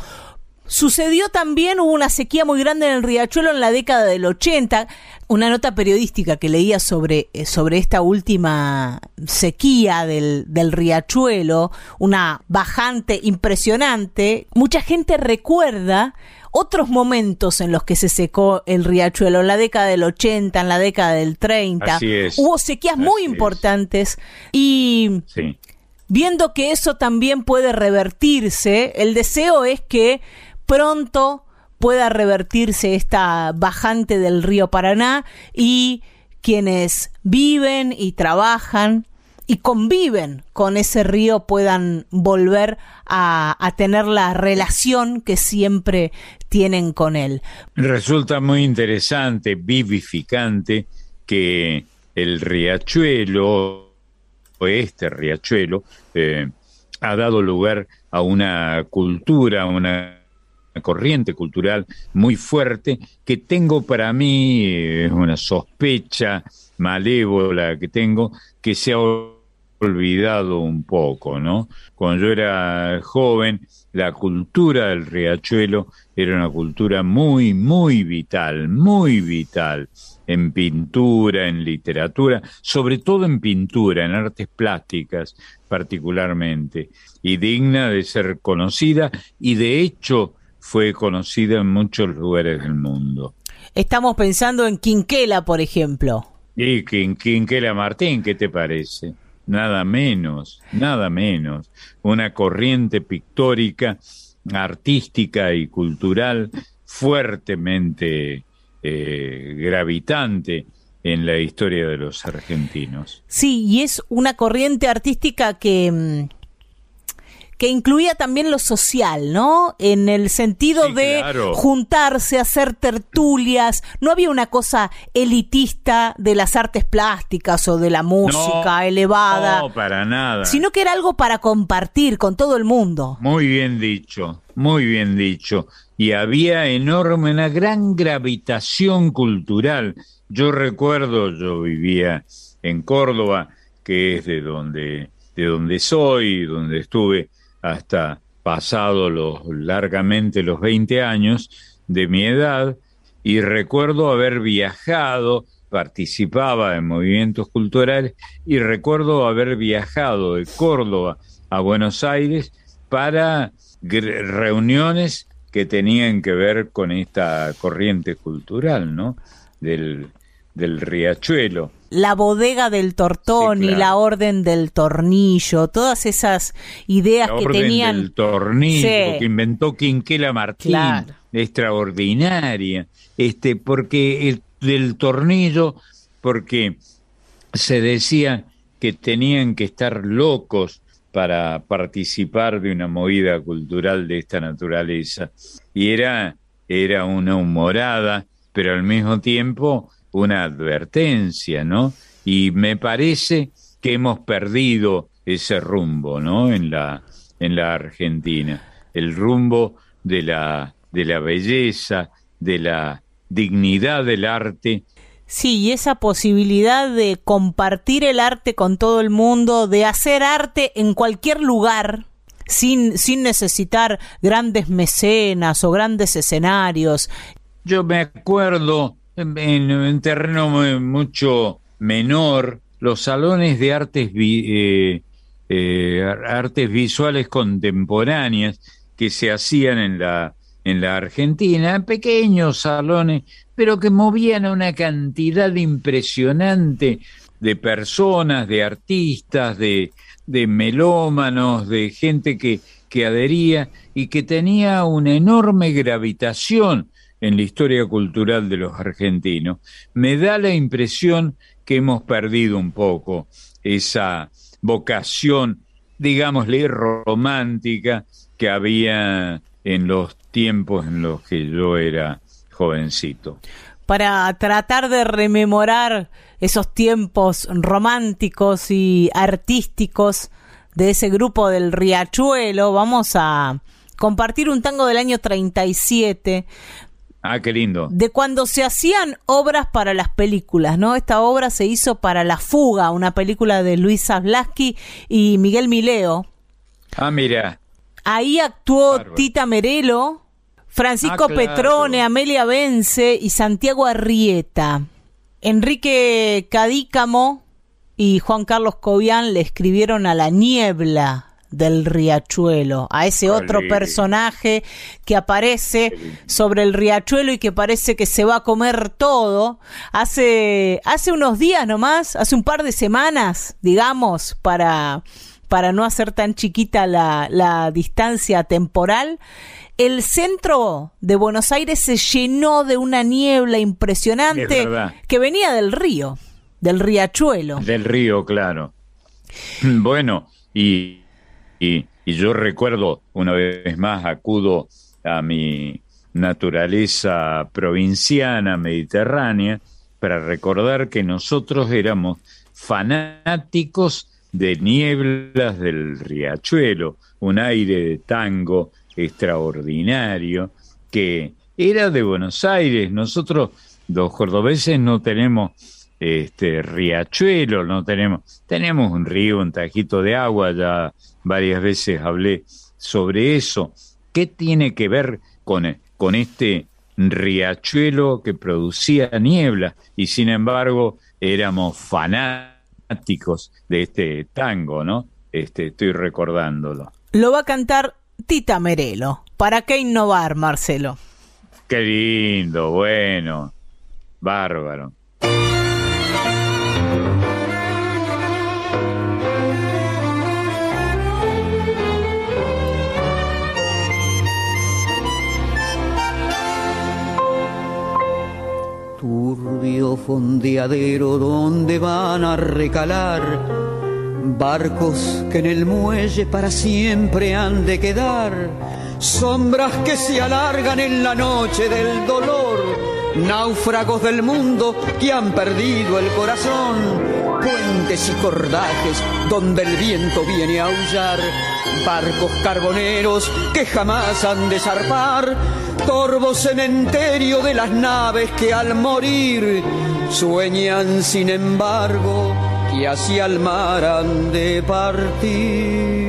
Sucedió también, hubo una sequía muy grande en el riachuelo en la década del 80. Una nota periodística que leía sobre, eh, sobre esta última sequía del, del riachuelo, una bajante impresionante. Mucha gente recuerda otros momentos en los que se secó el riachuelo, en la década del 80, en la década del 30. Así es. Hubo sequías muy es. importantes y Sí. Viendo que eso también puede revertirse, el deseo es que pronto pueda revertirse esta bajante del río Paraná y quienes viven y trabajan y conviven con ese río puedan volver a, tener la relación que siempre tienen con él. Resulta muy interesante, vivificante, que el riachuelo, o este riachuelo, eh, ha dado lugar a una cultura, a una corriente cultural muy fuerte que tengo para mí, una sospecha malévola que tengo, que se ha olvidado un poco, ¿no? Cuando yo era joven, la cultura del riachuelo era una cultura muy, muy vital, muy vital, en pintura, en literatura, sobre todo en pintura, en artes plásticas particularmente, y digna de ser conocida, y de hecho fue conocida en muchos lugares del mundo. Estamos pensando en Quinquela, por ejemplo. Y Quin- Quinquela Martín, ¿qué te parece? Nada menos, nada menos. Una corriente pictórica, artística y cultural fuertemente eh, gravitante en la historia de los argentinos. Sí, y es una corriente artística que, mm, que incluía también lo social, ¿no? En el sentido Sí, de claro. juntarse, hacer tertulias. No había una cosa elitista de las artes plásticas o de la música elevada, No, para nada. sino que era algo para compartir con todo el mundo. Muy bien dicho, muy bien dicho. Y había enorme, una gran gravitación cultural. Yo recuerdo, yo vivía en Córdoba, que es de donde, de donde soy, donde estuve hasta pasado los, largamente los 20 años de mi edad, y recuerdo haber viajado, participaba en movimientos culturales, y recuerdo haber viajado de Córdoba a Buenos Aires para reuniones que tenían que ver con esta corriente cultural, ¿no? Del, del riachuelo. la bodega del tortón Sí, y la orden del tornillo, todas esas ideas La que orden tenían. del tornillo Sí. que inventó Quinquela Martín, Claro. extraordinaria, este, porque el del tornillo, porque se decía que tenían que estar locos para participar de una movida cultural de esta naturaleza. Y era, era una humorada, pero al mismo tiempo una advertencia, ¿no? Y me parece que hemos perdido ese rumbo, ¿no? En la, en la Argentina. El rumbo de la, de la belleza, de la dignidad del arte Sí, y esa posibilidad de compartir el arte con todo el mundo, de hacer arte en cualquier lugar, sin, sin necesitar grandes mecenas o grandes escenarios. Yo me acuerdo en, un terreno mu- mucho menor, los salones de artes, eh, eh, ar- artes visuales contemporáneas que se hacían en la, en la Argentina, pequeños salones, pero que movían a una cantidad impresionante de personas, de artistas, de, de melómanos, de gente que, que adhería y que tenía una enorme gravitación en la historia cultural de los argentinos. Me da la impresión que hemos perdido un poco esa vocación, digámosle, romántica que había en los tiempos en los que yo era jovencito. para tratar de rememorar esos tiempos románticos y artísticos de ese grupo del Riachuelo, vamos a compartir un tango del año 37, Ah, qué lindo. de cuando se hacían obras para las películas, ¿no? Esta obra se hizo para La Fuga, una película de Luis Zablaski y Miguel Mileo. Ah, mira, Ahí actuó Bárbaro. Tita Merelo, Francisco Ah, claro. Petrone, Amelia Vence y Santiago Arrieta. Enrique Cadícamo y Juan Carlos Cobian le escribieron a la niebla del riachuelo, a ese otro personaje que aparece sobre el riachuelo y que parece que se va a comer todo. Hace, hace unos días nomás, hace un par de semanas, digamos, para, para no hacer tan chiquita la, la distancia temporal, el centro de Buenos Aires se llenó de una niebla Es impresionante que venía del río, del riachuelo. del río, claro. *clears throat* Bueno, y, y, y yo recuerdo, una vez más, acudo a mi naturaleza provinciana, mediterránea, para recordar que nosotros éramos fanáticos de Nieblas del Riachuelo, un aire de tango extraordinario que era de Buenos Aires. Nosotros, los cordobeses, no tenemos este riachuelo, no tenemos, tenemos un río, un tajito de agua, ya varias veces hablé sobre eso. ¿Qué tiene que ver con, con este riachuelo que producía niebla? Y sin embargo, éramos fanáticos de este tango, ¿no? Este, estoy recordándolo. Lo va a cantar Tita Merelo. ¿Para qué innovar, Marcelo? Qué lindo, bueno, bárbaro. Fondeadero donde van a recalar Barcos que en el muelle para siempre han de quedar, sombras que se alargan en la noche del dolor, náufragos del mundo que han perdido el corazón puentes y cordajes donde el viento viene a aullar, barcos carboneros que jamás han de zarpar, torvo cementerio de las naves que al morir sueñan sin embargo que hacia el mar han de partir.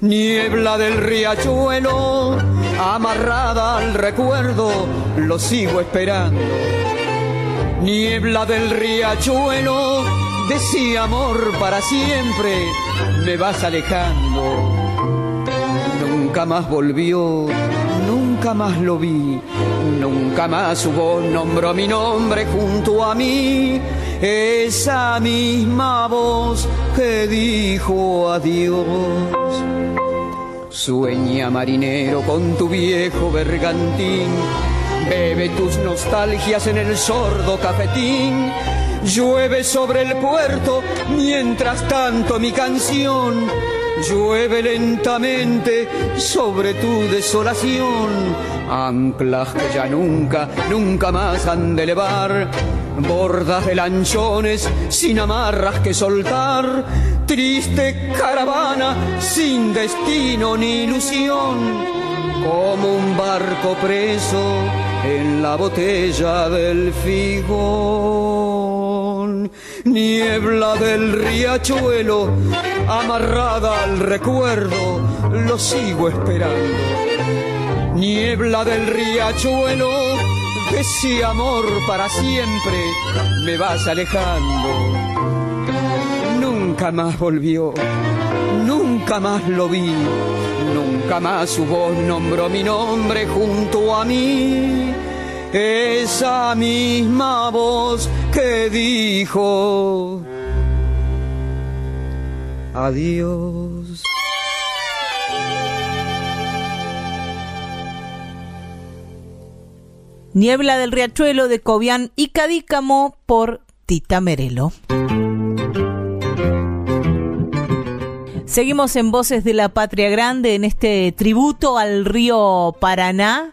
Niebla del riachuelo, amarrada al recuerdo, lo sigo esperando Niebla del riachuelo, decía amor para siempre, me vas alejando. Nunca más volvió, nunca más lo vi, nunca más su voz nombró mi nombre junto a mí. Esa misma voz que dijo adiós. Sueña marinero con tu viejo bergantín Bebe tus nostalgias en el sordo cafetín. Llueve sobre el puerto, mientras tanto mi canción llueve lentamente sobre tu desolación. Anclas que ya nunca, nunca más han de elevar. Bordas de lanchones sin amarras que soltar. Triste caravana sin destino ni ilusión. Como un barco preso en la botella del figón. Niebla del riachuelo, amarrada al recuerdo, lo sigo esperando. Niebla del riachuelo, de ese amor para siempre me vas alejando. Nunca más volvió, nunca más lo vi, nunca más su voz nombró mi nombre junto a mí. Esa misma voz que dijo adiós. Niebla del Riachuelo de Cobian y Cadícamo por Tita Merelo. Seguimos en Voces de la Patria Grande en este tributo al río Paraná.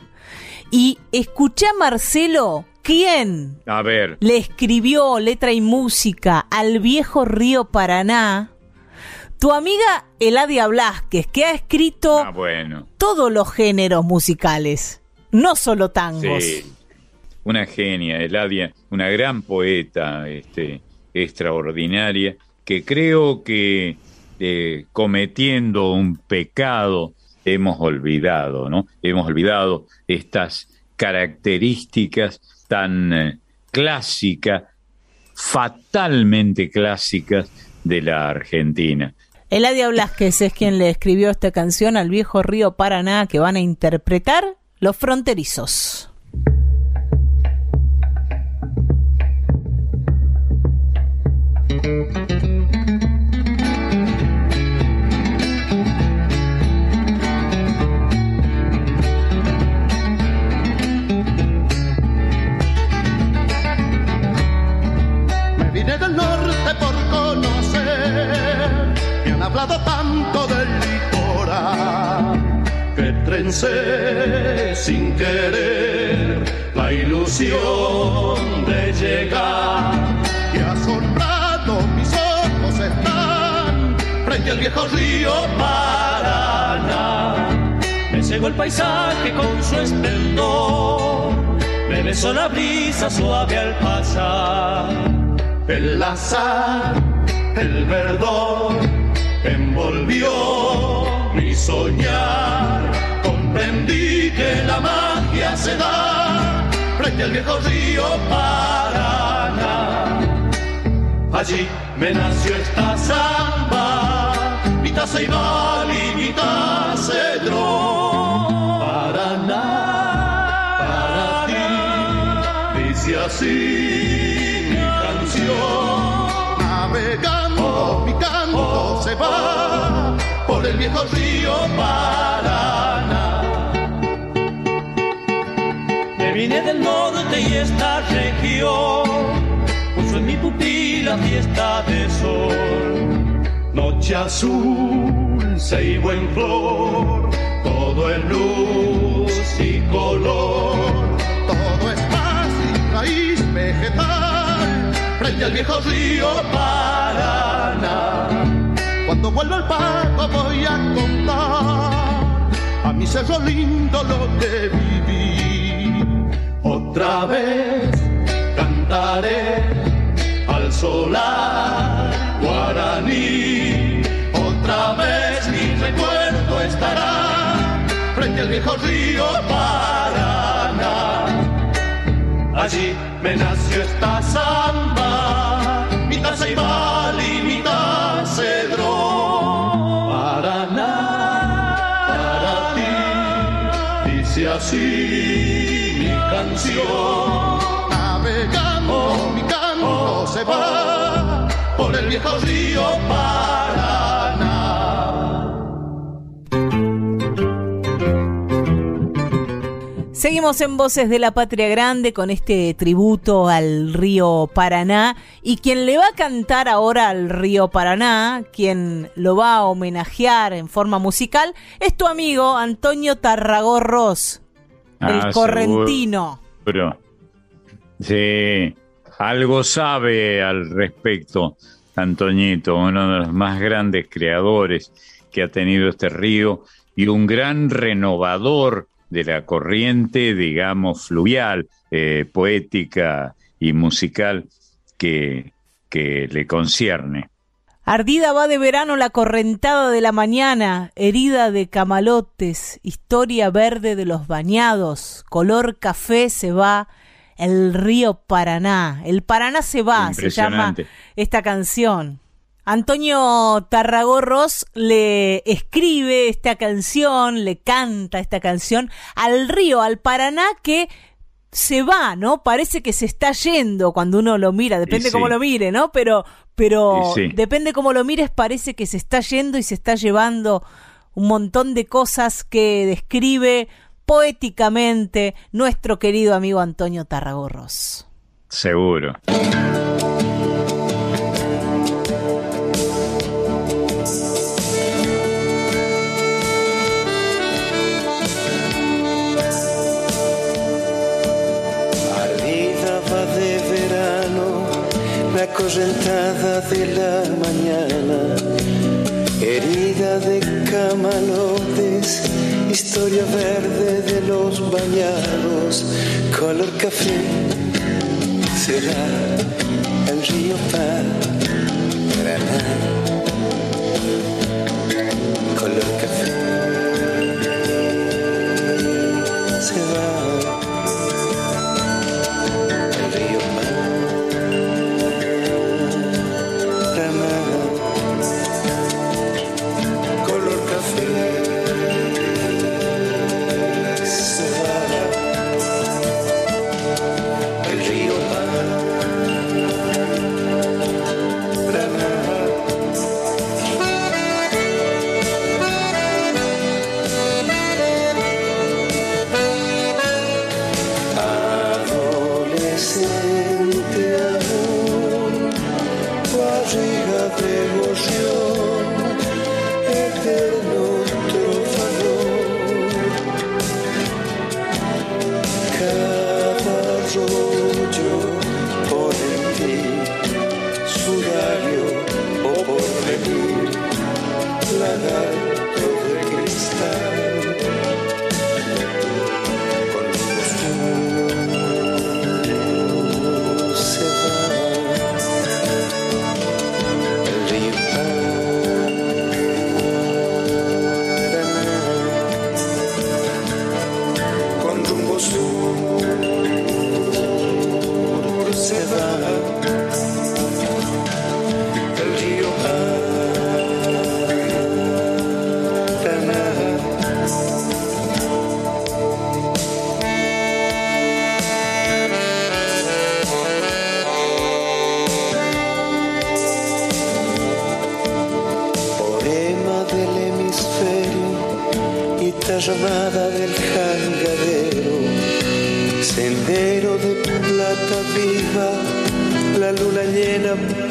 Y escucha Marcelo, ¿quién? A ver. Le escribió letra y música al viejo río Paraná. Tu amiga Eladia Blasquez, que ha escrito Ah, bueno. todos los géneros musicales, no solo tangos. Sí. Una genia, Eladia, una gran poeta, este, extraordinaria, que creo que eh, cometiendo un pecado hemos olvidado, ¿no? Hemos olvidado estas características tan eh, clásicas, fatalmente clásicas de la Argentina. Eladia Blasquez es quien le escribió esta canción al viejo río Paraná que van a interpretar los fronterizos. Tanto del litoral, que trencé sin querer la ilusión de llegar. Y asombrado mis ojos están frente al viejo río Paraná. Me cegó el paisaje con su esplendor, me besó la brisa suave al pasar. El azar, el verdor, envolvió mi soñar. Comprendí que la magia se da frente al viejo río Paraná. Allí me nació esta samba, mitad ceibal y mitad cedrón. Paraná, para ti, dice así por el viejo río Paraná. Me vine del norte y esta región puso en mi pupila fiesta de sol. noche azul se iba en flor, todo es luz y color. Todo es paz y raíz vegetal frente al viejo río Paraná. Cuando vuelva al pago voy a contar a mi cerro lindo lo que viví. Otra vez cantaré al solar guaraní. Otra vez mi recuerdo estará frente al viejo río Paraná. Allí me nació esta samba, mitad ceibal y mitad canción. Navegando mi canto se va por el viejo río Paraná. Seguimos en Voces de la Patria Grande con este tributo al río Paraná y quien le va a cantar ahora al río Paraná, quien lo va a homenajear en forma musical, es tu amigo Antonio Tarragorros, el Ah, correntino. seguro. Sí, algo sabe al respecto, Antoñito, uno de los más grandes creadores que ha tenido este río y un gran renovador de la corriente, digamos, fluvial, eh, poética y musical que, que le concierne. Ardida va de verano la correntada de la mañana, herida de camalotes, historia verde de los bañados, color café se va el río Paraná. El Paraná se va, se llama esta canción. Antonio Tarragorros le escribe esta canción, le canta esta canción al río, al Paraná que se va, ¿no? Parece que se está yendo cuando uno lo mira, depende cómo lo mire, ¿no? Pero, pero sí. depende cómo lo mires, parece que se está yendo y se está llevando un montón de cosas que describe poéticamente nuestro querido amigo Antonio Tarragorros. Seguro. La correntada de la mañana, herida de camalotes, historia verde de los bañados, color café, será el río Paraná. Color café, se va.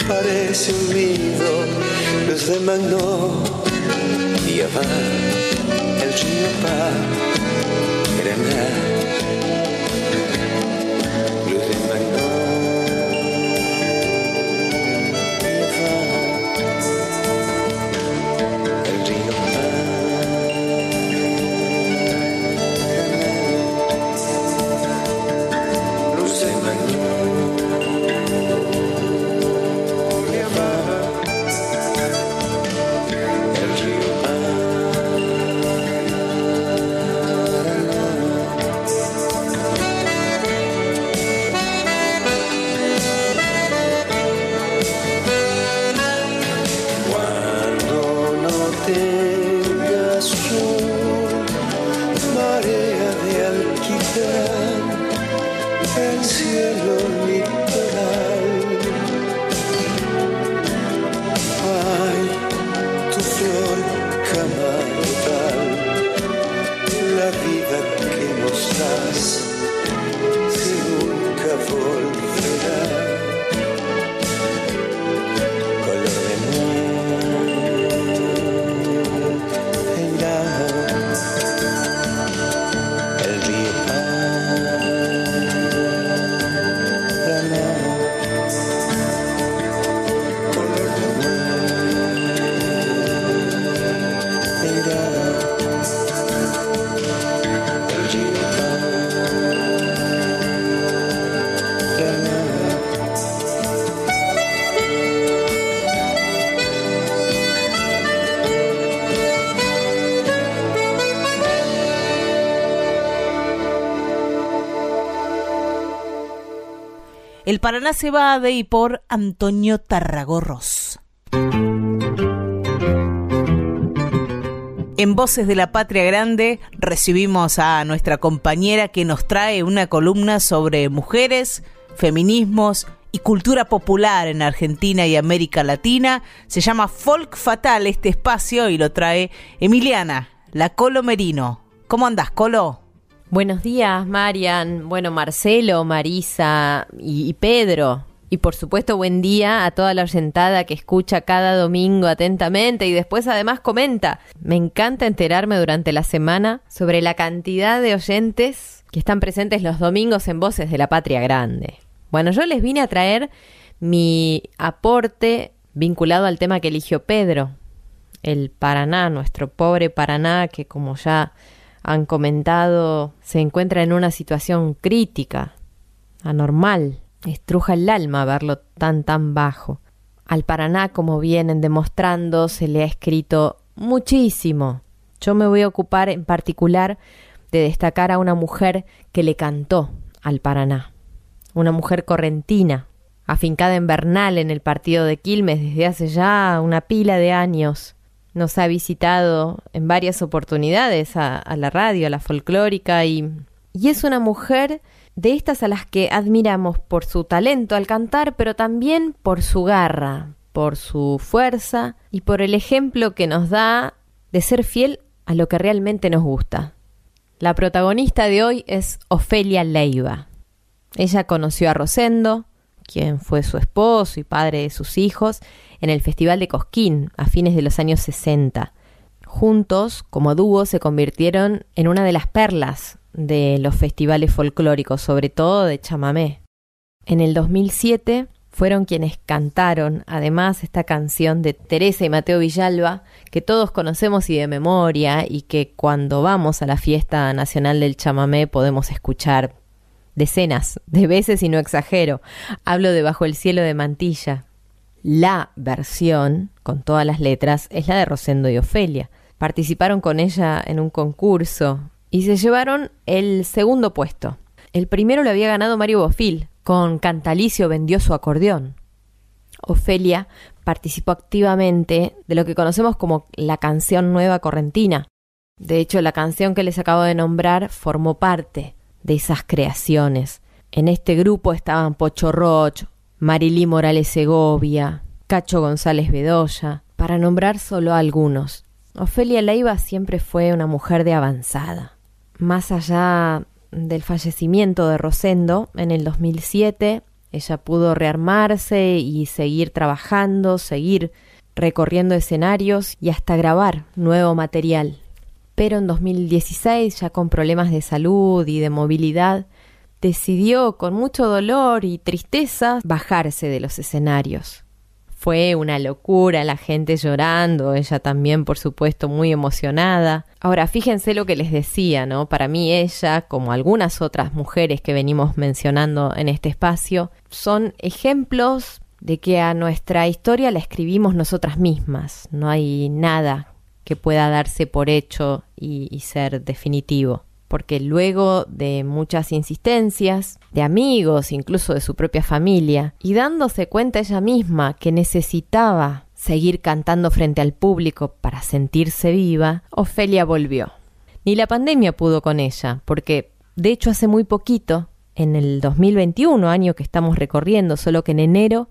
Parece un nido, luz de magnolia va, el río va, granar. El Paraná se va de y por Antonio Tarragorros. En Voces de la Patria Grande recibimos a nuestra compañera que nos trae una columna sobre mujeres, feminismos y cultura popular en Argentina y América Latina. Se llama Folk Fatal este espacio y lo trae Emiliana, la Colo Merino. ¿Cómo andás, Colo? Buenos días, Marian. Bueno, Marcelo, Marisa y, Pedro. Y por supuesto, buen día a toda la oyentada que escucha cada domingo atentamente y después además comenta. Me encanta enterarme durante la semana sobre la cantidad de oyentes que están presentes los domingos en Voces de la Patria Grande. Bueno, yo les vine a traer mi aporte vinculado al tema que eligió Pedro, el Paraná, nuestro pobre Paraná, que como ya han comentado, se encuentra en una situación crítica, anormal. Estruja el alma verlo tan tan bajo. Al Paraná, como vienen demostrando, se le ha escrito muchísimo. Yo me voy a ocupar en particular de destacar a una mujer que le cantó al Paraná. Una mujer correntina, afincada en Bernal en el partido de Quilmes desde hace ya una pila de años. Nos ha visitado en varias oportunidades a, la radio, a la folclórica y, y es una mujer de estas a las que admiramos por su talento al cantar, pero también por su garra, por su fuerza y por el ejemplo que nos da de ser fiel a lo que realmente nos gusta. La protagonista de hoy es Ofelia Leiva. Ella conoció a Rosendo, quien fue su esposo y padre de sus hijos, en el Festival de Cosquín a fines de los años 60. Juntos, como dúo, se convirtieron en una de las perlas de los festivales folclóricos, sobre todo de chamamé. En el 2007 fueron quienes cantaron, además, esta canción de Teresa y Mateo Villalba, que todos conocemos y de memoria, y que cuando vamos a la fiesta nacional del chamamé podemos escuchar decenas de veces y no exagero. Hablo de Bajo el cielo de Mantilla. La versión, con todas las letras, es la de Rosendo y Ofelia. Participaron con ella en un concurso y se llevaron el segundo puesto. El primero lo había ganado Mario Bofil, con Cantalicio vendió su acordeón. Ofelia participó activamente de lo que conocemos como la canción nueva correntina. De hecho, la canción que les acabo de nombrar formó parte de esas creaciones. En este grupo estaban Pocho Roch, Marilí Morales Segovia, Cacho González Bedoya, para nombrar solo algunos. Ofelia Leiva siempre fue una mujer de avanzada. Más allá del fallecimiento de Rosendo en el 2007, ella pudo rearmarse y seguir trabajando, seguir recorriendo escenarios y hasta grabar nuevo material. Pero en 2016, ya con problemas de salud y de movilidad, decidió con mucho dolor y tristeza bajarse de los escenarios. Fue una locura, la gente llorando, ella también, por supuesto, muy emocionada. Ahora, fíjense lo que les decía, ¿no? Para mí ella, como algunas otras mujeres que venimos mencionando en este espacio, son ejemplos de que a nuestra historia la escribimos nosotras mismas. No hay nada que pueda darse por hecho y, ser definitivo porque luego de muchas insistencias, de amigos, incluso de su propia familia, y dándose cuenta ella misma que necesitaba seguir cantando frente al público para sentirse viva, Ofelia volvió. Ni la pandemia pudo con ella, porque de hecho hace muy poquito, en el 2021, año que estamos recorriendo, solo que en enero,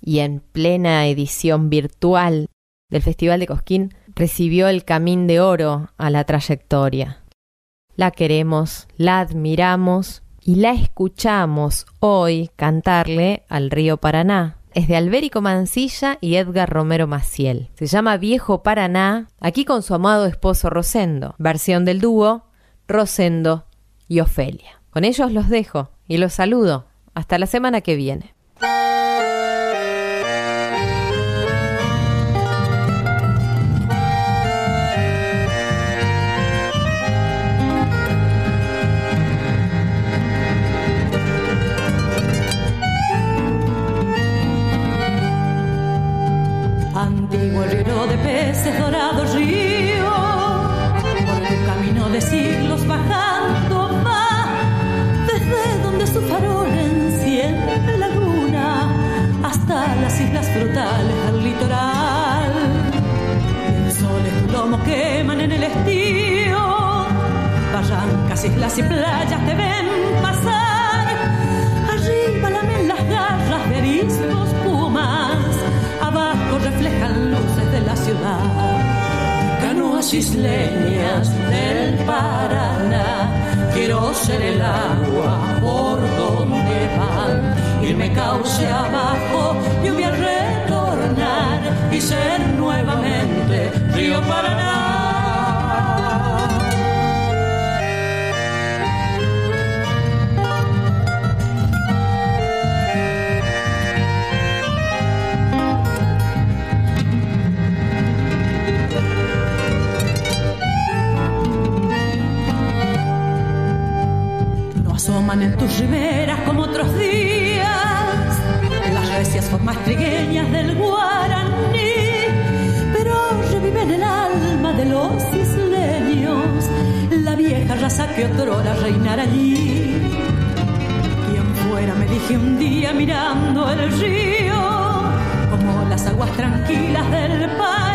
y en plena edición virtual del Festival de Cosquín, recibió el Camín de Oro a la trayectoria la queremos, la admiramos y la escuchamos hoy cantarle al río Paraná. Es de Albérico Mancilla y Edgar Romero Maciel. Se llama Viejo Paraná, aquí con su amado esposo Rosendo. Versión del dúo Rosendo y Ofelia. Con ellos los dejo y los saludo. Hasta la semana que viene. Antiguo río de peces dorados río, por tu camino de siglos bajando va, desde donde su farol enciende la luna, hasta las islas frutales del litoral. El sol y tu lomo queman en el estío, barrancas, islas y playas te ven Canoas isleñas del Paraná, quiero ser el agua por donde van. Irme cauce abajo, riberas como otros días. Las recias formas trigueñas del guaraní, pero revive en el alma de los isleños la vieja raza que otrora reinar allí. Quien fuera, me dije un día mirando el río, como las aguas tranquilas del Paraná,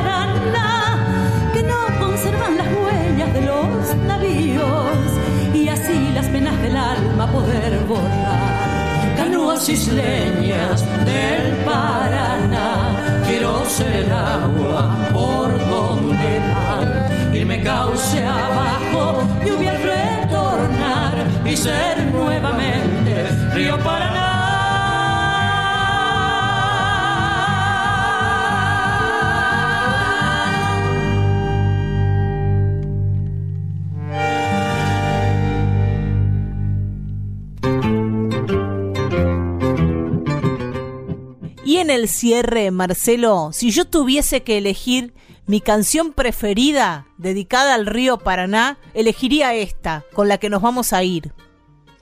y así las penas del alma poder borrar. Canoas isleñas del Paraná, quiero ser agua por donde van. Irme cauce abajo, lluvia retornar y ser nuevamente río Paraná. Cierre, Marcelo, si yo tuviese que elegir mi canción preferida dedicada al río Paraná, elegiría esta, con la que nos vamos a ir.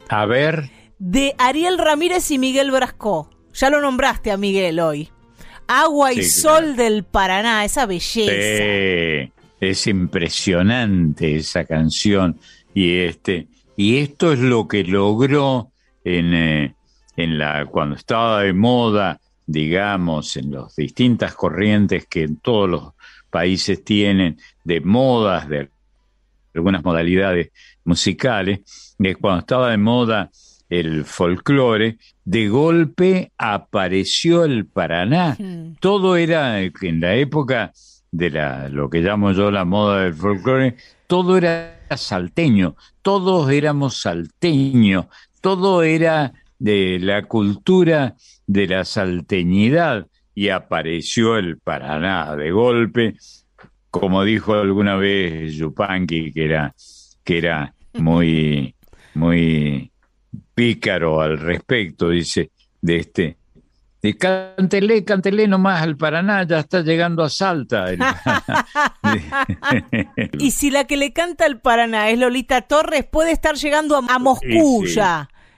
A ver. De Ariel Ramírez y Miguel Brasco. Ya lo nombraste a Miguel hoy. Agua y Sí, sol del Paraná, esa belleza. Sí, es impresionante esa canción y este y esto es lo que logró en, eh, en la cuando estaba de moda, digamos, en las distintas corrientes que en todos los países tienen de modas de algunas modalidades musicales, que cuando estaba de moda el folclore, de golpe apareció el Paraná. Todo era en la época de la, lo que llamo yo la moda del folclore, todo era salteño, todos éramos salteños, todo era de la cultura de la salteñidad y apareció el Paraná de golpe, como dijo alguna vez Yupanqui, que era, que era muy, muy pícaro al respecto, dice, de este, de cántele, cántele nomás al Paraná, ya está llegando a Salta. *laughs* el. *laughs* Y si la que le canta el Paraná es Lolita Torres, puede estar llegando a, a Moscú Sí, sí.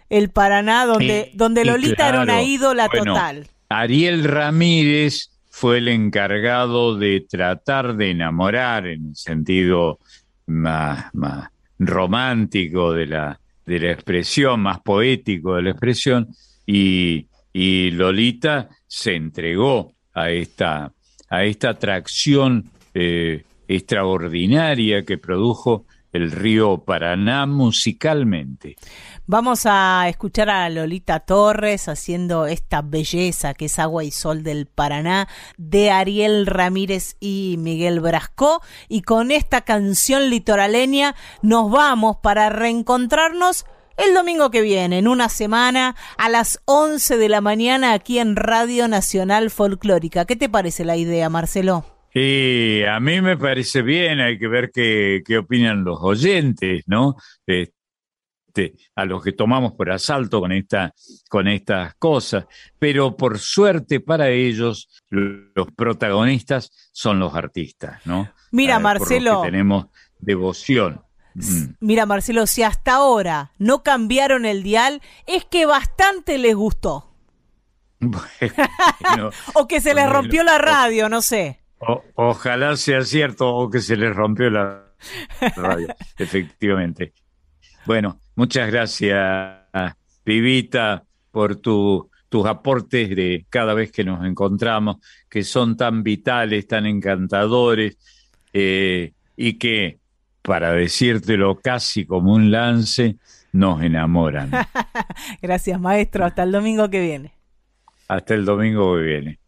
El Paraná, donde, Sí, donde Lolita era una claro. ídola Bueno, total. Ariel Ramírez fue el encargado de tratar de enamorar en el sentido más, más romántico de la, de la expresión, más poético de la expresión, y, y Lolita se entregó a esta, a esta atracción eh, extraordinaria que produjo el río Paraná musicalmente. Vamos a escuchar a Lolita Torres haciendo esta belleza que es Agua y Sol del Paraná de Ariel Ramírez y Miguel Brasco. Y con esta canción litoraleña nos vamos para reencontrarnos el domingo que viene, en una semana, a las 11 de la mañana aquí en Radio Nacional Folclórica. ¿Qué te parece la idea, Marcelo? Y a mí me parece bien, hay que ver qué, qué opinan los oyentes, ¿no? Este, a los que tomamos por asalto con, esta, con estas cosas. Pero por suerte para ellos, los protagonistas son los artistas, ¿no? Mira, Ah, por Marcelo. que tenemos devoción. Mm. Mira, Marcelo, si hasta ahora no cambiaron el dial, es que bastante les gustó. Bueno, *laughs* O que se les Bueno, rompió la radio, no sé. o- ojalá sea cierto o que se les rompió la radio, *laughs* efectivamente. Bueno, muchas gracias, Pibita, por tu, tus aportes de cada vez que nos encontramos, que son tan vitales, tan encantadores, eh, y que, para decírtelo casi como un lance, nos enamoran. *laughs* Gracias, maestro. Hasta el domingo que viene. Hasta el domingo que viene.